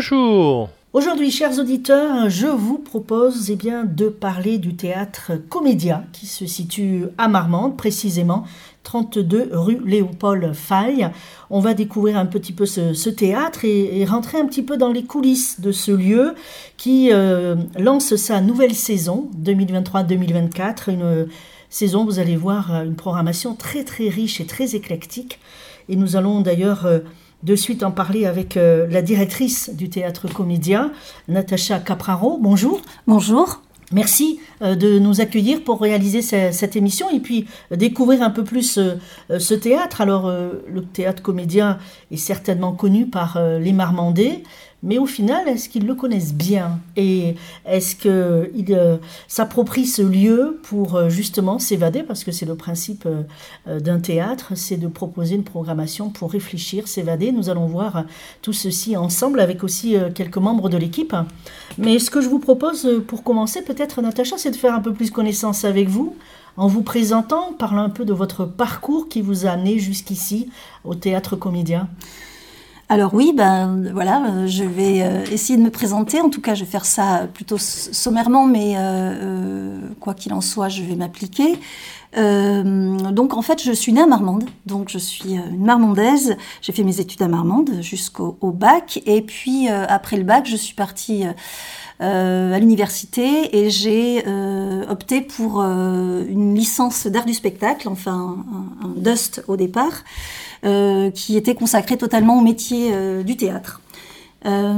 bonjour. Aujourd'hui, chers auditeurs, je vous propose eh bien, de parler du théâtre Comédia qui se situe à Marmande, précisément 32 rue Léopold Faille. On va découvrir un petit peu ce, théâtre et, rentrer un petit peu dans les coulisses de ce lieu qui euh, lance sa nouvelle saison 2023-2024. Une saison, vous allez voir, une programmation très très riche et très éclectique. Et nous allons d'ailleurs... Euh, de suite en parler avec euh, la directrice du théâtre comédien, Natacha Capraro. Bonjour. Bonjour. Merci euh, de nous accueillir pour réaliser cette émission et puis euh, découvrir un peu plus ce théâtre. Alors, le théâtre comédien est certainement connu par les Marmandais, mais au final, est-ce qu'ils le connaissent bien Et est-ce qu'ils euh, s'approprient ce lieu pour euh, justement s'évader? Parce que c'est le principe euh, d'un théâtre, c'est de proposer une programmation pour réfléchir, s'évader. Nous allons voir tout ceci ensemble avec aussi quelques membres de l'équipe. Mais ce que je vous propose pour commencer, peut-être, Natacha, c'est de faire un peu plus connaissance avec vous en vous présentant, parlant un peu de votre parcours qui vous a amené jusqu'ici au théâtre comédien. Alors oui, ben voilà, euh, je vais euh, essayer de me présenter. En tout cas, je vais faire ça plutôt sommairement, mais euh, quoi qu'il en soit, je vais m'appliquer. donc en fait, je suis née à Marmande, donc je suis une Marmondaise. J'ai fait mes études à Marmande jusqu'au bac, et puis après le bac, je suis partie à l'université et j'ai opté pour une licence d'art du spectacle, enfin un, DUST au départ. Euh, qui était consacré totalement au métier euh, du théâtre. Euh,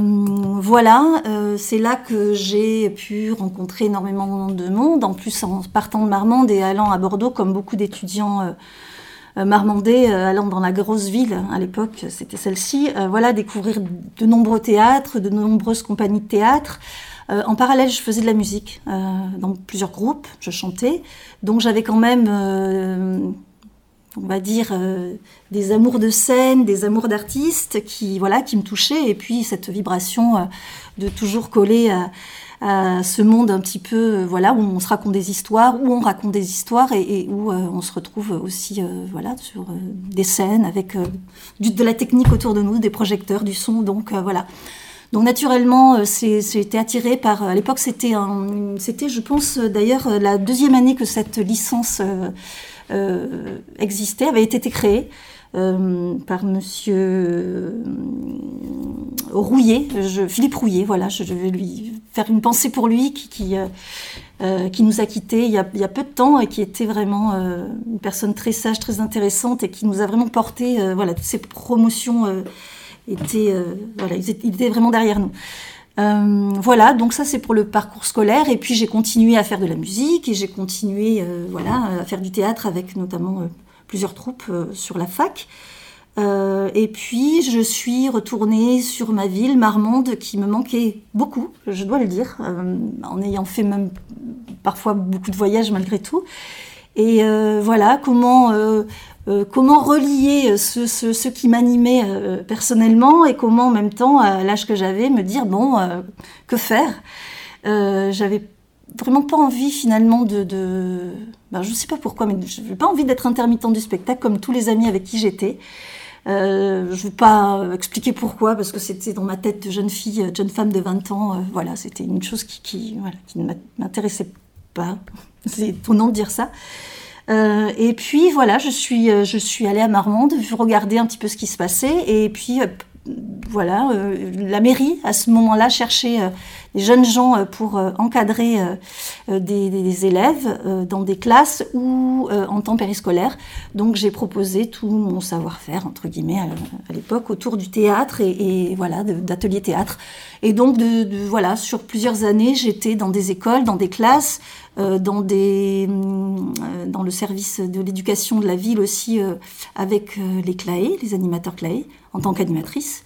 voilà, c'est là que j'ai pu rencontrer énormément de monde, en plus en partant de Marmande et allant à Bordeaux, comme beaucoup d'étudiants marmandais allant dans la grosse ville, à l'époque c'était celle-ci, voilà, découvrir de nombreux théâtres, de nombreuses compagnies de théâtre. En parallèle, je faisais de la musique dans plusieurs groupes, je chantais, donc j'avais quand même on va dire, euh, des amours de scène, des amours d'artistes qui, voilà, qui me touchaient. Et puis cette vibration euh, de toujours coller à, ce monde un petit peu, euh, voilà, où on se raconte des histoires, où on raconte des histoires et, où on se retrouve aussi, voilà, sur des scènes avec de la technique autour de nous, des projecteurs, du son. Donc voilà. Donc naturellement, c'était attiré par. À l'époque, c'était, je pense, d'ailleurs, la deuxième année que cette licence euh, existait, avait été créé euh, par Monsieur euh, Rouillet, Philippe Rouillet, voilà, je, vais lui faire une pensée pour lui qui, nous a quittés il y a, il y a, peu de temps et qui était vraiment une personne très sage, très intéressante et qui nous a vraiment porté, voilà, toutes ces promotions étaient, voilà, ils étaient vraiment derrière nous. Euh, voilà, donc ça c'est pour le parcours scolaire. Et puis j'ai continué à faire de la musique et j'ai continué euh, voilà, à faire du théâtre avec notamment euh, plusieurs troupes sur la fac. et puis je suis retournée sur ma ville, Marmande, qui me manquait beaucoup, je dois le dire, en ayant fait même parfois beaucoup de voyages malgré tout. Et voilà, comment euh, comment relier ce, ce, qui m'animait euh, personnellement et comment en même temps, à l'âge que j'avais, me dire, bon, euh, que faire? J'avais vraiment pas envie finalement de... Ben, je ne sais pas pourquoi, mais je n'avais pas envie d'être intermittent du spectacle comme tous les amis avec qui j'étais. je ne vais pas expliquer pourquoi, parce que c'était dans ma tête de jeune fille, de jeune femme de 20 ans. voilà, c'était une chose qui, qui ne m'intéressait pas. C'est étonnant de dire ça. Euh, et puis voilà, je suis, euh, je suis allée à Marmande, regarder un petit peu ce qui se passait. Et puis euh, voilà, la mairie à ce moment-là cherchait des jeunes gens pour encadrer des, élèves dans des classes ou en temps périscolaire. Donc j'ai proposé tout mon savoir-faire entre guillemets à, l'époque autour du théâtre et, voilà d'ateliers théâtre. Et donc de, voilà sur plusieurs années j'étais dans des écoles, dans des classes. Euh, dans, des, euh, dans le service de l'éducation de la ville aussi euh, avec les CLAE, les animateurs CLAE, en tant qu'animatrice.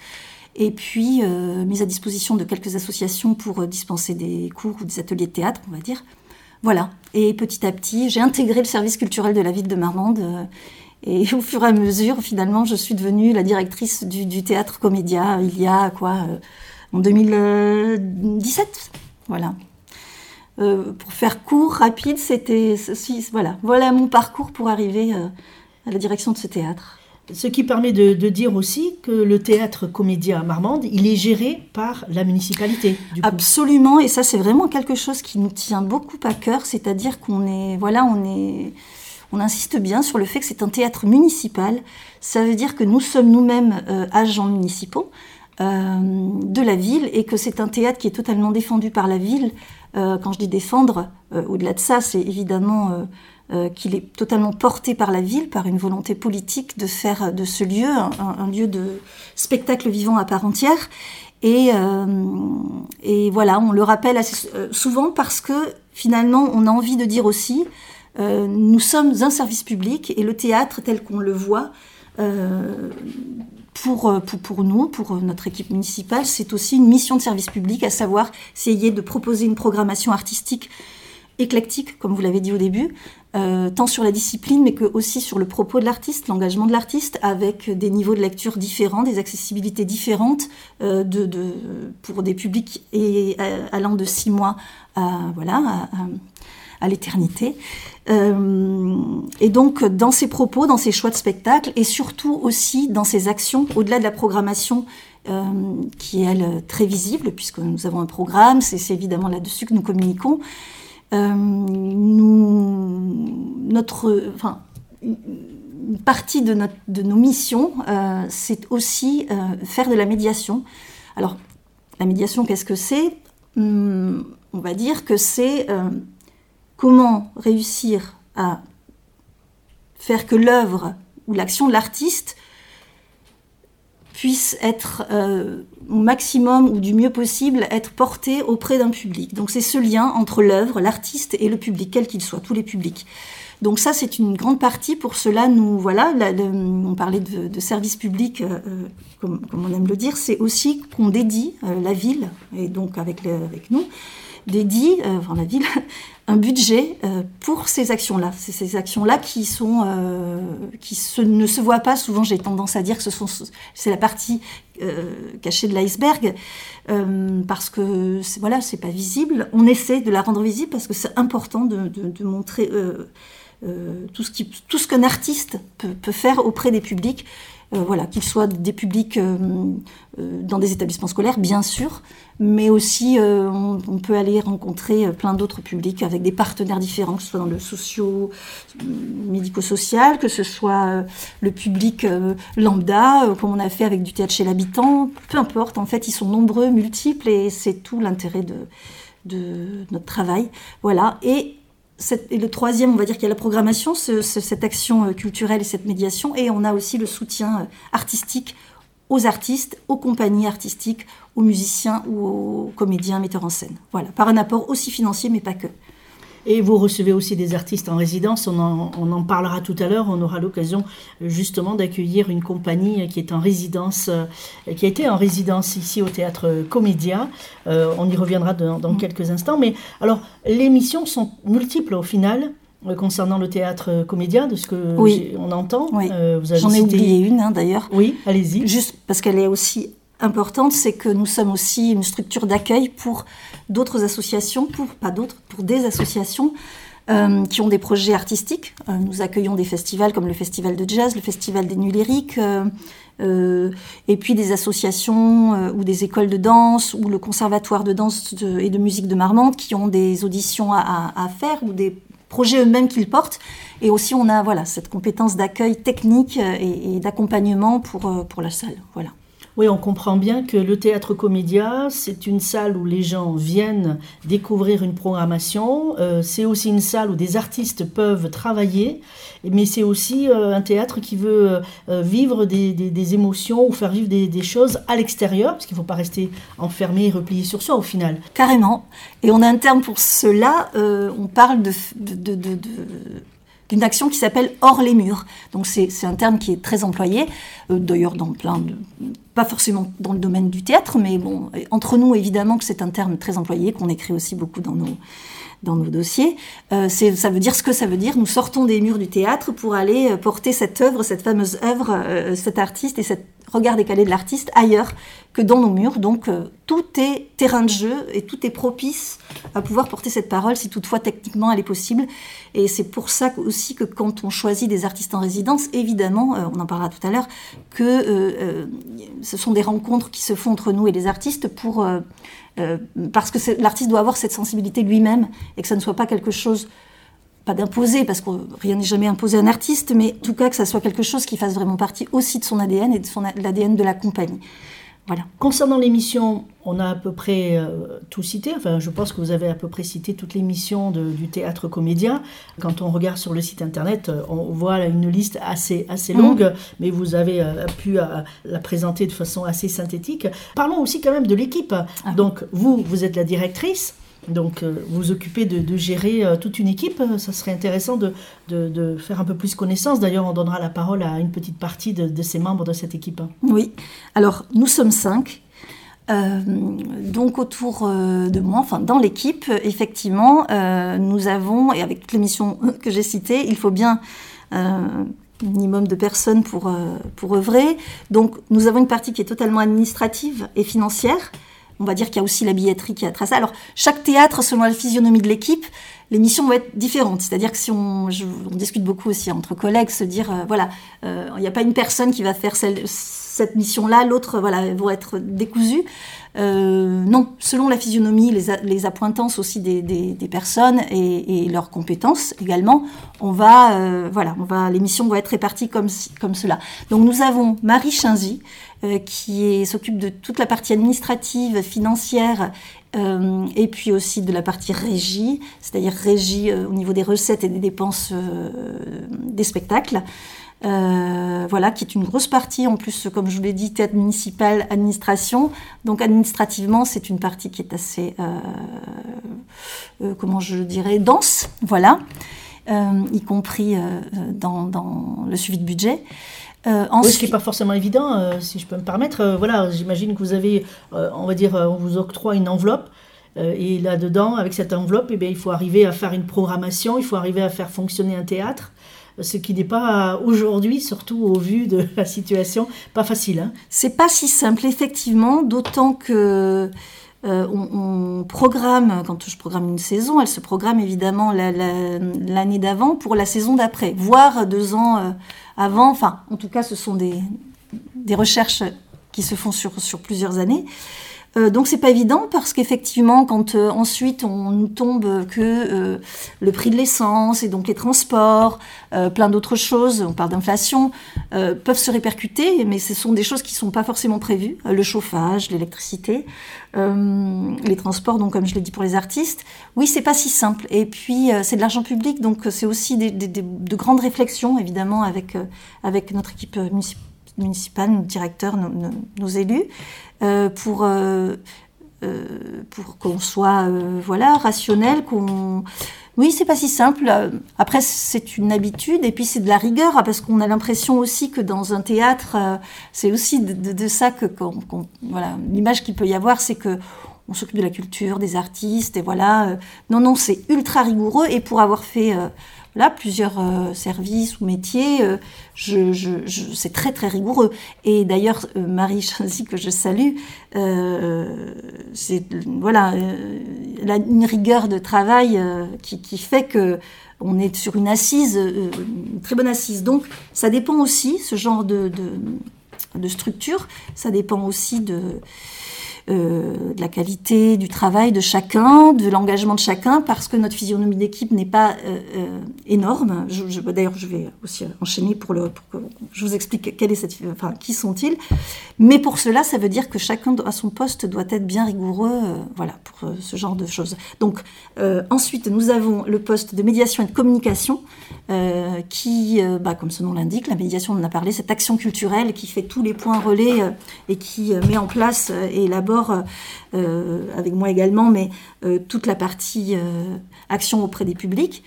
Et puis, mise à disposition de quelques associations pour dispenser des cours ou des ateliers de théâtre, on va dire. Voilà. Et petit à petit, j'ai intégré le service culturel de la ville de Marmande. et au fur et à mesure, finalement, je suis devenue la directrice du, théâtre Comédia il y a quoi En 2017. Voilà. Euh, pour faire court, rapide, c'était voilà, voilà mon parcours pour arriver euh, à la direction de ce théâtre. Ce qui permet de, dire aussi que le théâtre comédien à Marmande, il est géré par la municipalité. Absolument, et ça c'est vraiment quelque chose qui nous tient beaucoup à cœur, c'est-à-dire qu'on est, voilà, on est, on insiste bien sur le fait que c'est un théâtre municipal. Ça veut dire que nous sommes nous-mêmes euh, agents municipaux euh, de la ville et que c'est un théâtre qui est totalement défendu par la ville. Euh, quand je dis défendre, au-delà de ça, c'est évidemment euh, qu'il est totalement porté par la ville, par une volonté politique de faire de ce lieu un, lieu de spectacle vivant à part entière. Et, euh, voilà, on le rappelle assez euh, souvent parce que finalement, on a envie de dire aussi, nous sommes un service public et le théâtre tel qu'on le voit, pour, pour, pour, nous, pour notre équipe municipale, c'est aussi une mission de service public, à savoir essayer de proposer une programmation artistique éclectique, comme vous l'avez dit au début, euh, tant sur la discipline, mais que aussi sur le propos de l'artiste, l'engagement de l'artiste, avec des niveaux de lecture différents, des accessibilités différentes euh, de, pour des publics et, euh, allant de six mois à, voilà, à, l'éternité. et donc, dans ses propos, dans ses choix de spectacle, et surtout aussi dans ses actions, au-delà de la programmation qui est, elle, très visible, puisque nous avons un programme, c'est évidemment là-dessus que nous communiquons, euh, notre, enfin, une partie de, notre, de nos missions, euh, c'est aussi euh, faire de la médiation. Alors, la médiation, qu'est-ce que c'est? Hum, On va dire que c'est comment réussir à faire que l'œuvre ou l'action de l'artiste puisse être euh, au maximum ou du mieux possible être porté auprès d'un public. Donc c'est ce lien entre l'œuvre, l'artiste et le public, quel qu'il soit, tous les publics. Donc ça, c'est une grande partie. Pour cela, nous, voilà, on parlait de, service public, euh, euh, comme, on aime le dire, c'est aussi qu'on dédie la ville, et donc avec nous, dédie, enfin la ville, un budget euh, pour ces actions-là. C'est ces actions-là qui euh, ne se voient pas souvent. J'ai tendance à dire que ce sont c'est la partie euh, cachée de l'iceberg parce que voilà c'est pas visible. On essaie de la rendre visible parce que c'est important de, montrer tout ce qu'un artiste peut, faire auprès des publics. Voilà, qu'ils soient des publics dans des établissements scolaires, bien sûr, mais aussi euh, on, peut aller rencontrer euh, plein d'autres publics avec des partenaires différents, que ce soit dans le socio, euh, médico-social, que ce soit le public lambda, comme on a fait avec du théâtre chez l'habitant, peu importe, en fait, ils sont nombreux, multiples, et c'est tout l'intérêt de, de notre travail. Voilà, et et le troisième, on va dire qu'il y a la programmation, cette action culturelle et cette médiation, et on a aussi le soutien artistique aux artistes, aux compagnies artistiques, aux musiciens ou aux comédiens, metteurs en scène. Voilà, par un apport aussi financier, mais pas que. Et vous recevez aussi des artistes en résidence, on en, parlera tout à l'heure, on aura l'occasion justement d'accueillir une compagnie qui est en résidence, euh, qui a été en résidence ici au théâtre Comédia. Euh, on y reviendra dans, dans, mm. quelques instants. Mais alors, les missions sont multiples au final. Euh, concernant le théâtre euh, comédien, de ce que on entend. Euh, J'en ai oublié une hein, d'ailleurs. Oui, allez-y. Juste parce qu'elle est aussi importante, c'est que nous sommes aussi une structure d'accueil pour d'autres associations, pour pas d'autres, pour des associations qui ont des projets artistiques. nous accueillons des festivals comme le Festival de Jazz, le Festival des Nuits Lyriques, et puis des associations ou des écoles de danse ou le Conservatoire de danse et de musique de Marmande qui ont des auditions à, faire ou des projets eux-mêmes qu'ils portent. Et aussi, on a voilà, cette compétence d'accueil technique et, d'accompagnement pour, euh, pour la salle. Voilà. Oui, on comprend bien que le théâtre comédia, c'est une salle où les gens viennent découvrir une programmation. Euh, c'est aussi une salle où des artistes peuvent travailler, mais c'est aussi euh, un théâtre qui veut vivre des, émotions ou faire vivre des, choses à l'extérieur, parce qu'il ne faut pas rester enfermé et replié sur soi au final. Carrément. Et on a un terme pour cela. on parle de, de, de d'une action qui s'appelle hors les murs. Donc c'est un terme qui est très employé, euh, d'ailleurs dans plein de... pas forcément dans le domaine du théâtre, mais bon, entre nous évidemment que c'est un terme très employé, qu'on écrit aussi beaucoup dans nos, dans nos dossiers. Euh, ça veut dire ce que ça veut dire. Nous sortons des murs du théâtre pour aller euh, porter cette œuvre, cette fameuse œuvre, cet artiste et cette regard décalé de l'artiste ailleurs que dans nos murs. Donc euh, tout est terrain de jeu et tout est propice à pouvoir porter cette parole si toutefois techniquement elle est possible. Et c'est pour ça aussi que quand on choisit des artistes en résidence, évidemment, euh, on en parlera tout à l'heure, que euh, ce sont des rencontres qui se font entre nous et les artistes pour parce que l'artiste doit avoir cette sensibilité lui-même et que ça ne soit pas quelque chose pas d'imposer, parce que rien n'est jamais imposé à un artiste, mais en tout cas que ça soit quelque chose qui fasse vraiment partie aussi de son ADN et de l'ADN de la compagnie. Voilà. Concernant l'émission, on a à peu près euh, tout cité. Enfin, je pense que vous avez à peu près cité toutes les missions du théâtre comédien. Quand on regarde sur le site internet, euh, on voit une liste assez, assez mmh. longue, mais vous avez euh, pu la présenter de façon assez synthétique. Parlons aussi quand même de l'équipe. Ah. Donc, vous, vous êtes la directrice. Donc, euh, vous occupez de, gérer euh, toute une équipe. Ça serait intéressant de, faire un peu plus connaissance. D'ailleurs, on donnera la parole à une petite partie de, ces membres de cette équipe. Oui. Alors, nous sommes cinq. Euh, donc autour de moi, enfin dans l'équipe, effectivement, nous avons, et avec toutes les missions que j'ai citées, il faut bien un minimum de personnes pour, pour œuvrer. Donc nous avons une partie qui est totalement administrative et financière, on va dire qu'il y a aussi la billetterie qui a tracé. Alors, chaque théâtre, selon la physionomie de l'équipe, les missions vont être différentes. C'est-à-dire que si on, discute beaucoup aussi entre collègues, se dire, euh, voilà, euh, il n'y a pas une personne qui va faire cette mission-là, l'autre, voilà, vont être décousues. Euh, non, selon la physionomie, les, appointances aussi des, personnes et, leurs compétences également, on va, voilà, on va, les missions vont être réparties comme, comme cela. Donc nous avons Marie Chinzy, qui s'occupe de toute la partie administrative, financière, euh, et puis aussi de la partie régie, c'est-à-dire régie euh, au niveau des recettes et des dépenses des spectacles. voilà, qui est une grosse partie, en plus, comme je vous l'ai dit, théâtre municipal, administration. Donc administrativement, c'est une partie qui est assez, comment je dirais, dense, voilà, y compris dans, le suivi de budget. Euh, ce qui n'est pas forcément évident, euh, si je peux me permettre. Euh, voilà, j'imagine que vous avez, on va dire, on vous octroie une enveloppe. et là-dedans, avec cette enveloppe, eh bien, il faut arriver à faire une programmation, il faut arriver à faire fonctionner un théâtre ce qui n'est pas aujourd'hui, surtout au vu de la situation, pas facile. Hein. C'est pas si simple, effectivement, d'autant que on, programme, quand je programme une saison, elle se programme évidemment l'année d'avant pour la saison d'après, voire deux ans avant. Enfin, en tout cas, ce sont des, recherches qui se font sur plusieurs années. Euh, donc c'est pas évident parce qu'effectivement quand euh, ensuite on nous tombe que euh, le prix de l'essence et donc les transports, plein d'autres choses, on parle d'inflation, peuvent se répercuter, mais ce sont des choses qui sont pas forcément prévues, le chauffage, l'électricité, les transports, donc comme je l'ai dit pour les artistes, oui c'est pas si simple. Et puis c'est de l'argent public, donc c'est aussi de grandes réflexions évidemment avec avec notre équipe municipale, nos directeurs, nos élus. Euh, pour, euh, euh, pour qu'on soit voilà, rationnel, qu'on... Oui, c'est pas si simple. Après, c'est une habitude et puis c'est de la rigueur parce qu'on a l'impression aussi que dans un théâtre, c'est aussi de, ça que, voilà, l'image qu'il peut y avoir, c'est que on s'occupe de la culture, des artistes et voilà. non, non, c'est ultra rigoureux et pour avoir fait là, plusieurs euh, services ou métiers, euh, c'est très très rigoureux. Et d'ailleurs, euh, Marie Chanzy, que je salue, c'est voilà, une rigueur de travail qui, fait que on est sur une assise, une très bonne assise. Donc, ça dépend aussi, ce genre de structure, ça dépend aussi de euh, de la qualité du travail de chacun, de l'engagement de chacun, parce que notre physionomie d'équipe n'est pas euh, euh, énorme. Je, D'ailleurs, je vais aussi enchaîner pour, le, que je vous explique qui sont-ils. Mais pour cela, ça veut dire que chacun à son poste doit être bien rigoureux, voilà, pour ce genre de choses. Donc, ensuite, nous avons le poste de médiation et de communication, qui, bah, comme ce nom l'indique, la médiation, on en a parlé, cette action culturelle qui fait tous les points relais et qui met en place et élabore euh, avec moi également, mais euh, toute la partie euh, action auprès des publics.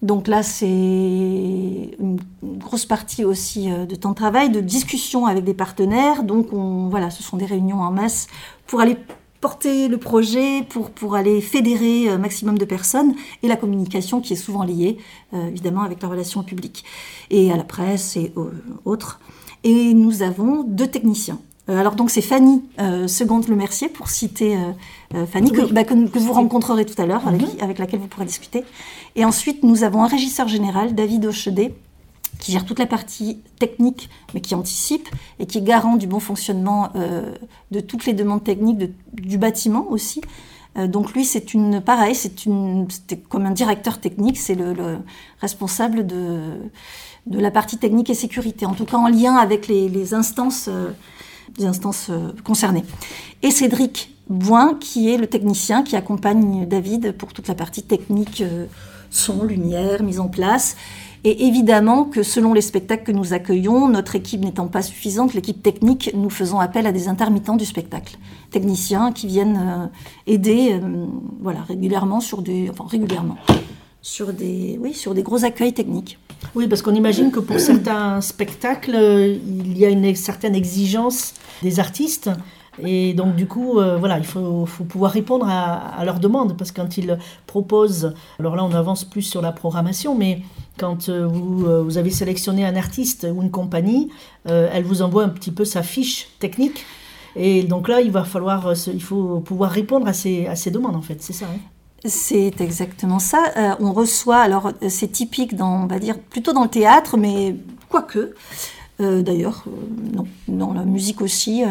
Donc là, c'est une grosse partie aussi de temps de travail, de discussion avec des partenaires. Donc on, voilà, ce sont des réunions en masse pour aller porter le projet, pour, pour aller fédérer un maximum de personnes, et la communication qui est souvent liée, évidemment, avec la relation au public et à la presse et autres. Et nous avons deux techniciens. Euh, alors donc c'est Fanny euh, Seconde Le Mercier pour citer euh, Fanny bah, que, vous rencontrerez tout à l'heure avec, mhm. avec, laquelle vous pourrez discuter. Et ensuite nous avons un régisseur général David Auchedet qui gère toute la partie technique mais qui anticipe et qui est garant du bon fonctionnement de toutes les demandes techniques du bâtiment aussi. donc lui c'est une pareil c'est une comme un directeur technique c'est le, responsable de de la partie technique et sécurité en tout cas en lien avec les, les instances des instances euh, concernées. Et Cédric Boin, qui est le technicien qui accompagne David pour toute la partie technique, euh, son, lumière, mise en place. Et évidemment que selon les spectacles que nous accueillons, notre équipe n'étant pas suffisante, l'équipe technique, nous faisons appel à des intermittents du spectacle, techniciens qui viennent euh, aider, voilà, régulièrement sur des, enfin régulièrement, sur des, oui, sur des gros accueils techniques. Oui, parce qu'on imagine que pour certains spectacles, il y a une certaine exigence des artistes. Et donc, du coup, euh, voilà, il faut, pouvoir répondre à, leurs demandes, parce que quand ils proposent, alors là, on avance plus sur la programmation, mais quand euh, vous, euh, vous avez sélectionné un artiste ou une compagnie, elle vous envoie un petit peu sa fiche technique. Et donc là, il va falloir, il faut pouvoir répondre à ces, demandes, en fait, c'est ça. Hein c'est exactement ça. On reçoit, alors c'est typique dans, on va dire, plutôt dans le théâtre, mais quoique, euh, d'ailleurs, non, dans la musique aussi.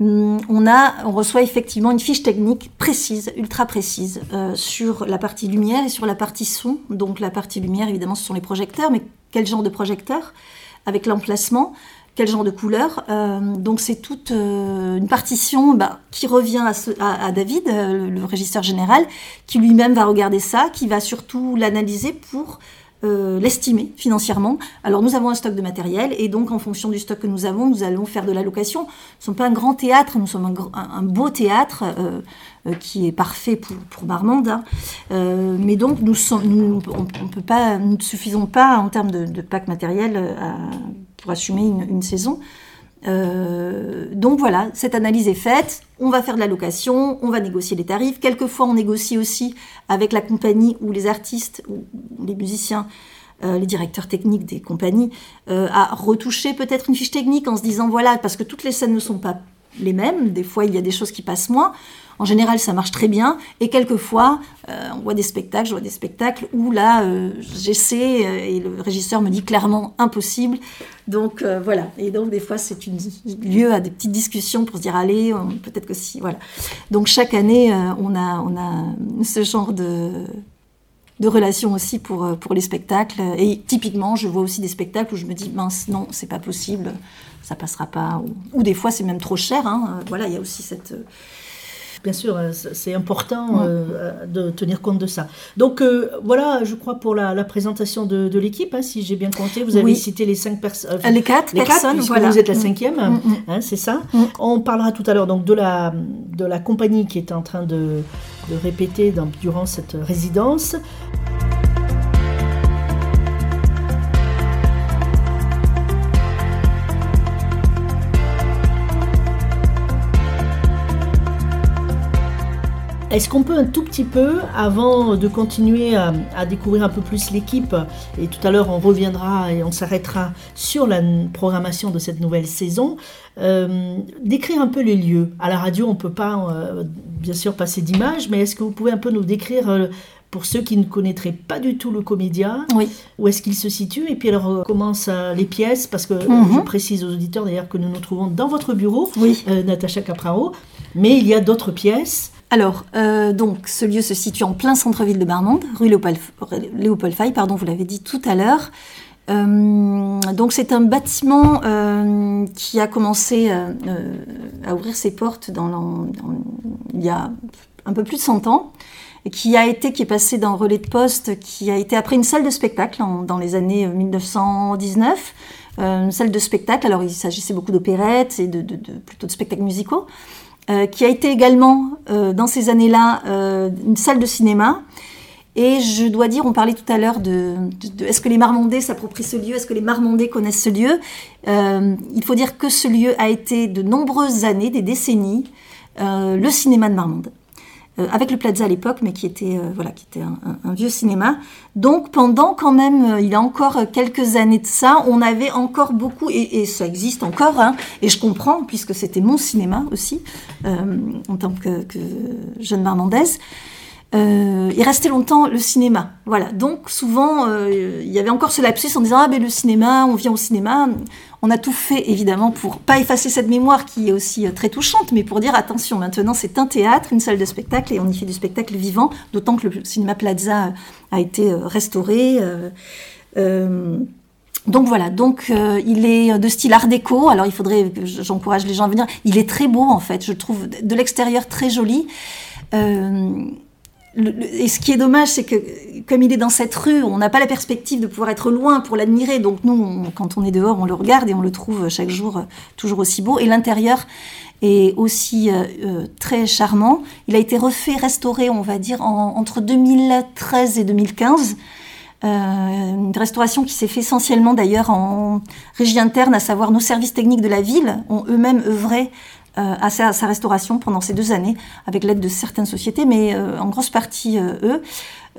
Mm, on, a, on reçoit effectivement une fiche technique précise, ultra précise, sur la partie lumière et sur la partie son. Donc la partie lumière, évidemment, ce sont les projecteurs, mais quel genre de projecteur? Avec l'emplacement, quel genre de couleur? Euh, donc c'est toute euh, une partition bah, qui revient à, David, euh, le, régisseur général, qui lui-même va regarder ça, qui va surtout l'analyser pour l'estimer financièrement. Alors nous avons un stock de matériel et donc en fonction du stock que nous avons, nous allons faire de la location. Nous ne sommes pas un grand théâtre, nous sommes un, beau théâtre qui est parfait pour, pour Marmande. Hein. mais donc nous, on, ne suffisons pas en termes de, de pack matériel pour assumer une, saison. Euh, donc voilà, cette analyse est faite, on va faire de la location, on va négocier les tarifs. Quelquefois, on négocie aussi avec la compagnie ou les artistes ou les musiciens, euh, les directeurs techniques des compagnies, euh, à retoucher peut-être une fiche technique en se disant voilà, parce que toutes les scènes ne sont pas les mêmes, des fois il y a des choses qui passent moins. En général, ça marche très bien. Et quelquefois, euh, on voit des spectacles, je vois des spectacles où là, euh, j'essaie euh, et le régisseur me dit clairement impossible. Donc voilà. Et donc des fois, c'est une lieu à des petites discussions pour se dire allez, peut-être que si, voilà. Donc chaque année, on a on a ce genre de de relations aussi pour, pour les spectacles. Et typiquement, je vois aussi des spectacles où je me dis, mince, non, c'est pas possible, ça passera pas. Ou, des fois, c'est même trop cher. Hein. Voilà, il y a aussi cette, Bien sûr, euh, c'est important euh, de tenir compte de ça. Donc euh, voilà, je crois pour la, présentation de, l'équipe, hein, si j'ai bien compté, vous avez cité les cinq personnes. les quatre les personnes, voilà. vous êtes la mm. cinquième, mm, mm. hein, c'est ça. On parlera tout à l'heure donc de la, de la compagnie qui est en train de, de répéter dans, durant cette résidence. Est-ce qu'on peut un tout petit peu, avant de continuer à, découvrir un peu plus l'équipe, et tout à l'heure on reviendra et on s'arrêtera sur la programmation de cette nouvelle saison, euh, décrire un peu les lieux À la radio, on ne peut pas euh, bien sûr passer d'images, mais est-ce que vous pouvez un peu nous décrire euh, pour ceux qui ne connaîtraient pas du tout le comédien, oui. où est-ce qu'il se situe Et puis alors, comment ça, les pièces Parce que mhm. je précise aux auditeurs d'ailleurs que nous nous trouvons dans votre bureau, oui. Natacha Capraro, mais il y a d'autres pièces. Alors, euh, donc, ce lieu se situe en plein centre-ville de Marmande, rue Léopold, Faye, pardon, vous l'avez dit tout à l'heure. Euh, donc, c'est un bâtiment euh, qui a commencé à ouvrir ses portes il y a un peu plus de 100 ans, qui a été, qui est passé d'un relais de poste, qui a été après une salle de spectacle dans les années 1919. une salle de spectacle, alors il s'agissait beaucoup d'opérettes et de, plutôt de spectacles musicaux. Euh, qui a été également euh, dans ces années-là euh, une salle de cinéma. Et je dois dire, on parlait tout à l'heure de, est-ce que les Marmondais s'approprient ce lieu, est-ce que les Marmondais connaissent ce lieu? Il faut dire que ce lieu a été de nombreuses années, des décennies, le cinéma de Marmande. Avec le Plaza à l'époque, mais qui était, voilà, qui était un, vieux cinéma. Donc pendant quand même, il y a encore quelques années de ça, on avait encore beaucoup, et, ça existe encore, hein, et je comprends, puisque c'était mon cinéma aussi, en tant que, que jeune marmandaise. Euh, il restait longtemps le cinéma. Voilà. Donc souvent, euh, il y avait encore ce lapsus en disant ah ben le cinéma, on vient au cinéma. On a tout fait évidemment pour pas effacer cette mémoire qui est aussi euh, très touchante, mais pour dire attention, maintenant c'est un théâtre, une salle de spectacle et on y fait du spectacle vivant. D'autant que le cinéma Plaza a été restauré. donc voilà, donc il est de style art déco. Alors il faudrait, j'encourage les gens à venir. Il est très beau en fait, je trouve de l'extérieur très joli. Euh, et ce qui est dommage, c'est que comme il est dans cette rue, on n'a pas la perspective de pouvoir être loin pour l'admirer. Donc nous, quand on est dehors, on le regarde et on le trouve chaque jour euh, toujours aussi beau. Et l'intérieur est aussi euh, euh, très charmant. Il a été refait, restauré, on va dire, entre 2013 et 2015. une restauration qui s'est fait essentiellement d'ailleurs en régie interne, à savoir nos services techniques de la ville ont eux-mêmes œuvré euh, à sa, restauration pendant ces deux années, avec l'aide de certaines sociétés, mais euh, en grosse partie euh, eux.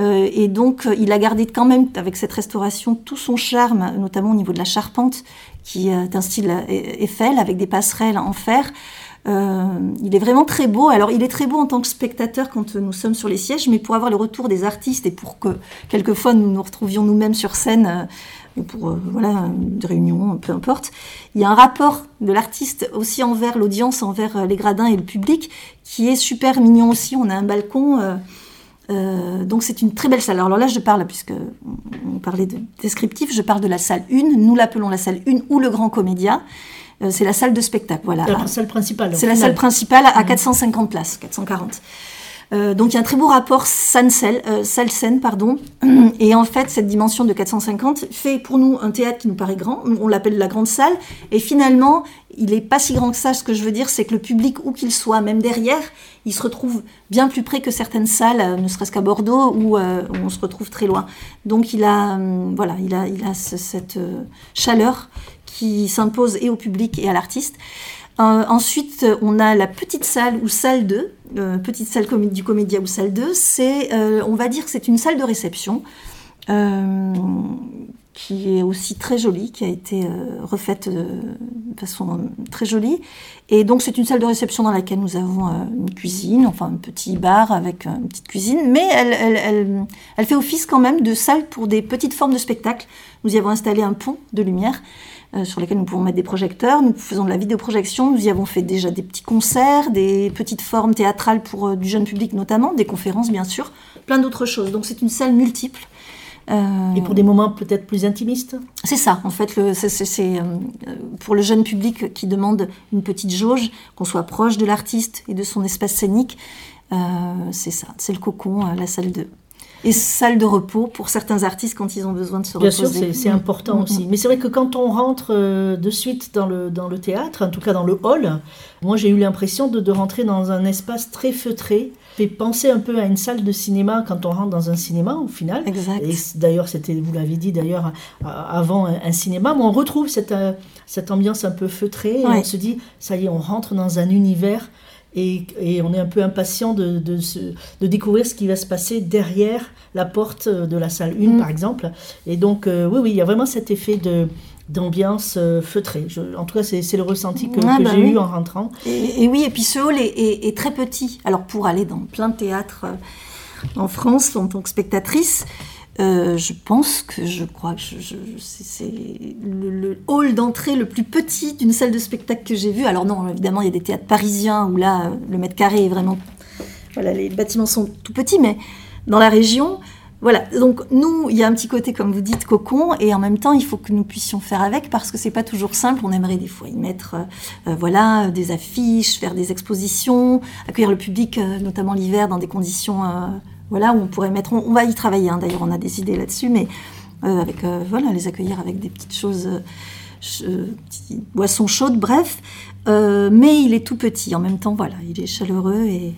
et donc, il a gardé quand même, avec cette restauration, tout son charme, notamment au niveau de la charpente, qui est un style Eiffel, avec des passerelles en fer. il est vraiment très beau. Alors, il est très beau en tant que spectateur quand nous sommes sur les sièges, mais pour avoir le retour des artistes et pour que quelquefois nous nous retrouvions nous-mêmes sur scène pour euh, voilà, une réunion, peu importe. Il y a un rapport de l'artiste aussi envers l'audience, envers euh, les gradins et le public, qui est super mignon aussi. On a un balcon. Euh, donc c'est une très belle salle. Alors là, je parle, puisque on parlait de descriptif, je parle de la salle 1. Nous l'appelons la salle 1 ou le grand comédia. c'est la salle de spectacle. Voilà. La salle principale. C'est la salle principale à 450 mmh. places, 440. Euh, donc il y a un très beau rapport salle-scène, euh, pardon. Et en fait, cette dimension de 450 fait pour nous un théâtre qui nous paraît grand. On l'appelle la grande salle. Et finalement, il n'est pas si grand que ça. Ce que je veux dire, c'est que le public, où qu'il soit, même derrière, il se retrouve bien plus près que certaines salles, euh, ne serait-ce qu'à Bordeaux, où, on se retrouve très loin. Donc il a, voilà, il a, il a cette chaleur qui s'impose et au public et à l'artiste. Euh, ensuite, on a la petite salle ou salle 2, euh, petite salle du comédia ou salle 2. C'est, euh, on va dire que c'est une salle de réception qui est aussi très jolie, qui a été refaite de façon très jolie. Et donc c'est une salle de réception dans laquelle nous avons une cuisine, enfin un petit bar avec une petite cuisine, mais elle, elle, elle fait office quand même de salle pour des petites formes de spectacle. Nous y avons installé un pont de lumière euh, sur lesquels nous pouvons mettre des projecteurs. Nous faisons de la vidéoprojection. Nous y avons fait déjà des petits concerts, des petites formes théâtrales pour euh, du jeune public notamment, des conférences bien sûr, plein d'autres choses. Donc c'est une salle multiple. Euh, Et pour des moments peut-être plus intimistes? C'est ça, en fait, c'est pour le jeune public qui demande une petite jauge, qu'on soit proche de l'artiste et de son espace scénique, c'est ça, c'est le cocon, la salle de, et salle de repos pour certains artistes quand ils ont besoin de se reposer. Bien sûr, c'est important mm, aussi. Mm. Mais c'est vrai que quand on rentre euh, de suite dans le, dans le théâtre, en tout cas dans le hall, moi j'ai eu l'impression de, de, rentrer dans un espace très feutré. Fait penser un peu à une salle de cinéma quand on rentre dans un cinéma au final. Exact. Et d'ailleurs, c'était, vous l'avez dit d'ailleurs, avant un, cinéma, mais on retrouve cette, euh, cette ambiance un peu feutrée. Et on se dit, ça y est, on rentre dans un univers et, on est un peu impatient de, de, découvrir ce qui va se passer derrière la porte de la salle 1, mm. par exemple. Et donc, euh, oui, oui, il y a vraiment cet effet de d'ambiance euh, feutrée. en tout cas, c'est le ressenti que, ah, bah j'ai eu en rentrant. Et, oui, et puis ce hall est, très petit. Alors, pour aller dans plein de théâtres euh, en France, en tant que spectatrice, euh, je pense que je crois que c'est le, hall d'entrée le plus petit d'une salle de spectacle que j'ai vu. Alors non, évidemment, il y a des théâtres parisiens où là, le mètre carré est vraiment... Voilà, les bâtiments sont tout petits, mais dans la région, voilà. Donc nous, il y a un petit côté, comme vous dites, cocon, et en même temps, il faut que nous puissions faire avec parce que c'est pas toujours simple. On aimerait des fois y mettre, euh, voilà, des affiches, faire des expositions, accueillir le public, euh, notamment l'hiver, dans des conditions on pourrait mettre, on, va y travailler, hein, d'ailleurs on a des idées là-dessus, mais euh, avec, euh, voilà, les accueillir avec des petites choses, euh, boissons chaudes, bref. mais il est tout petit, en même temps, voilà, il est chaleureux et,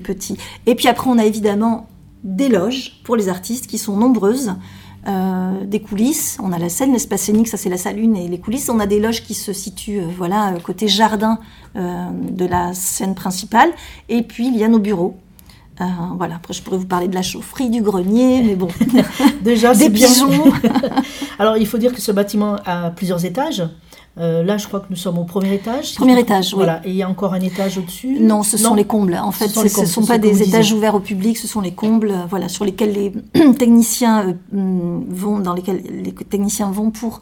petit. Et puis après, on a évidemment des loges pour les artistes qui sont nombreuses. des coulisses. On a la scène, l'espace scénique, ça c'est la salle 1 et les coulisses. On a des loges qui se situent, voilà, côté jardin de la scène principale. Et puis il y a nos bureaux voilà, après je pourrais vous parler de la chaufferie, du grenier, mais bon. Déjà, des pigeons. Alors il faut dire que ce bâtiment a plusieurs étages. Euh, là, je crois que nous sommes au premier étage. premier étage, oui. Voilà. Et il y a encore un étage au-dessus Non, ce sont les combles. En fait, ce ne sont, pas des étages ouverts au public, ce sont les combles, euh, voilà, sur lesquels les techniciens euh, mm, vont, dans lesquels les techniciens vont pour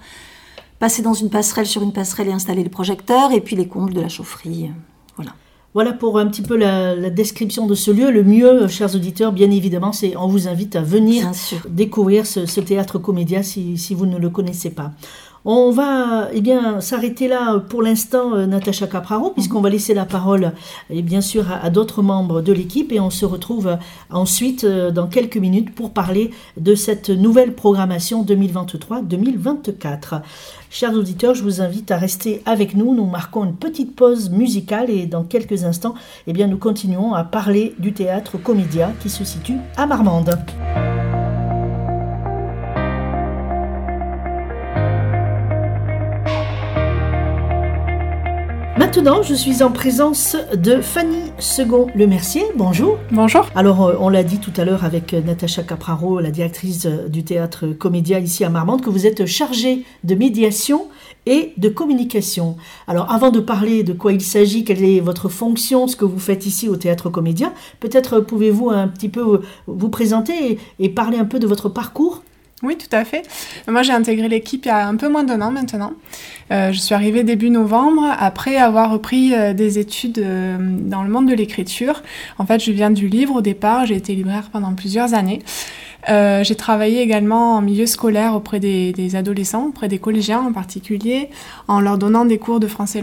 passer dans une passerelle, sur une passerelle et installer le projecteur, et puis les combles de la chaufferie, voilà. Voilà pour un petit peu la, description de ce lieu. Le mieux, chers auditeurs, bien évidemment, c'est on vous invite à venir découvrir ce, théâtre comédia si, si, vous ne le connaissez pas. On va eh bien s'arrêter là pour l'instant, euh, Natacha Capraro, puisqu'on va laisser la parole, et bien sûr, à, d'autres membres de l'équipe, et on se retrouve ensuite euh, dans quelques minutes pour parler de cette nouvelle programmation 2023-2024. Chers auditeurs, je vous invite à rester avec nous. Nous marquons une petite pause musicale et dans quelques instants, eh bien, nous continuons à parler du théâtre Comédia qui se situe à Marmande. Maintenant, je suis en présence de Fanny Second-Le Mercier. Bonjour. Bonjour. Alors, euh, on l'a dit tout à l'heure avec euh, Natacha Capraro, la directrice euh, du théâtre Comédia ici à Marmande, que vous êtes chargée de médiation et de communication. Alors, avant de parler de quoi il s'agit, quelle est votre fonction, ce que vous faites ici au théâtre Comédia, peut-être pouvez-vous un petit peu vous présenter et parler un peu de votre parcours? Oui, tout à fait. Moi, j'ai intégré l'équipe il y a un peu moins d'un an maintenant. Euh, je suis arrivée début novembre après avoir repris euh, des études euh, dans le monde de l'écriture. En fait, je viens du livre au départ. J'ai été libraire pendant plusieurs années. j'ai travaillé également en milieu scolaire auprès des, adolescents, auprès des collégiens en particulier, en leur donnant des cours de français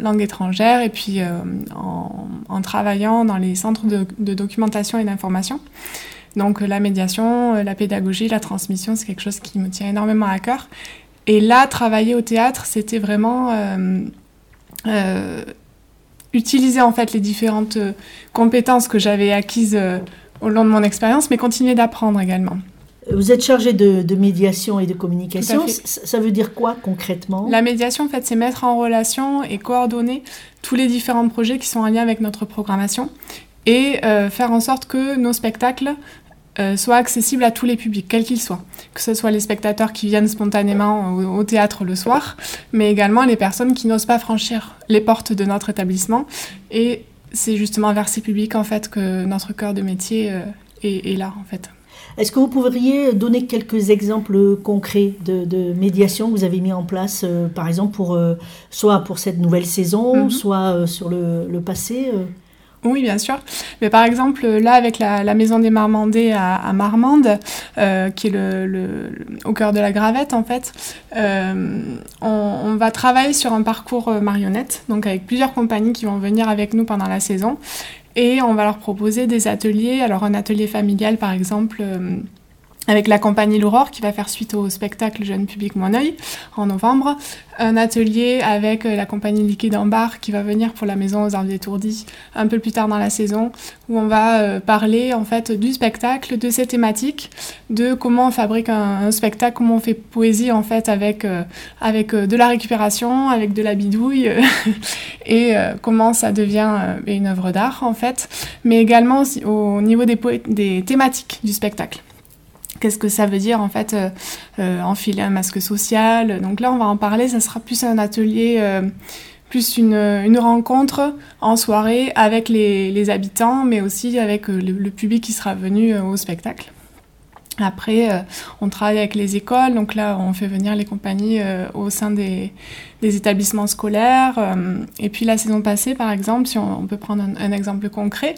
langue, étrangère et puis en, travaillant dans les centres de documentation et d'information. Donc la médiation, euh, la pédagogie, la transmission, c'est quelque chose qui me tient énormément à cœur. Et là, travailler au théâtre, c'était vraiment euh, euh, utiliser en fait les différentes compétences que j'avais acquises au long de mon expérience, mais continuer d'apprendre également. Vous êtes chargé de, médiation et de communication. Ça veut dire quoi concrètement? La médiation, en fait, c'est mettre en relation et coordonner tous les différents projets qui sont en lien avec notre programmation et faire en sorte que nos spectacles euh, soit accessible à tous les publics, quels qu'ils soient. Que ce soit les spectateurs qui viennent spontanément au, théâtre le soir, mais également les personnes qui n'osent pas franchir les portes de notre établissement. Et c'est justement vers ces publics en fait que notre cœur de métier euh, est, là en fait. Est-ce que vous pourriez donner quelques exemples concrets de, médiation que vous avez mis en place, euh, par exemple, pour, soit pour cette nouvelle saison, mhm. soit sur le, le passé oui, bien sûr. Mais par exemple, là, avec la, Maison des Marmandais à, Marmande, euh, qui est le, au cœur de la gravette, en fait, euh, on, va travailler sur un parcours euh, marionnette, donc avec plusieurs compagnies qui vont venir avec nous pendant la saison. Et on va leur proposer des ateliers. Alors, un atelier familial, par exemple avec la compagnie L'Aurore qui va faire suite au spectacle Jeune Public Mon Oeil en novembre. Un atelier avec euh, la compagnie Liquide en Bar qui va venir pour la maison aux arbres étourdis un peu plus tard dans la saison où on va euh, parler en fait du spectacle, de ses thématiques, de comment on fabrique un, spectacle, comment on fait poésie en fait avec, euh, avec de la récupération, avec de la bidouille et comment ça devient une œuvre d'art en fait, mais également au niveau des thématiques du spectacle. Qu'est-ce que ça veut dire en fait euh, euh, enfiler un masque social Donc là, on va en parler. Ça sera plus un atelier, euh, plus une, rencontre en soirée avec les, habitants, mais aussi avec le, public qui sera venu au spectacle. Après, on travaille avec les écoles, donc là, on fait venir les compagnies au sein des, des établissements scolaires. et puis la saison passée, par exemple, si on, peut prendre un, un exemple concret,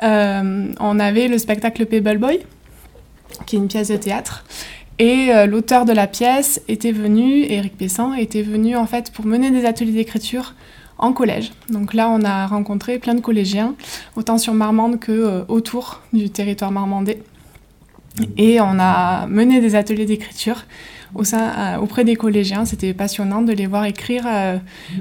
on avait le spectacle Pebble Boy qui est une pièce de théâtre. Et euh, l'auteur de la pièce était venu, Éric Pessan, était venu en fait pour mener des ateliers d'écriture en collège. Donc là, on a rencontré plein de collégiens, autant sur Marmande que euh, autour du territoire marmandais. Et on a mené des ateliers d'écriture euh, auprès des collégiens. C'était passionnant de les voir écrire. Euh,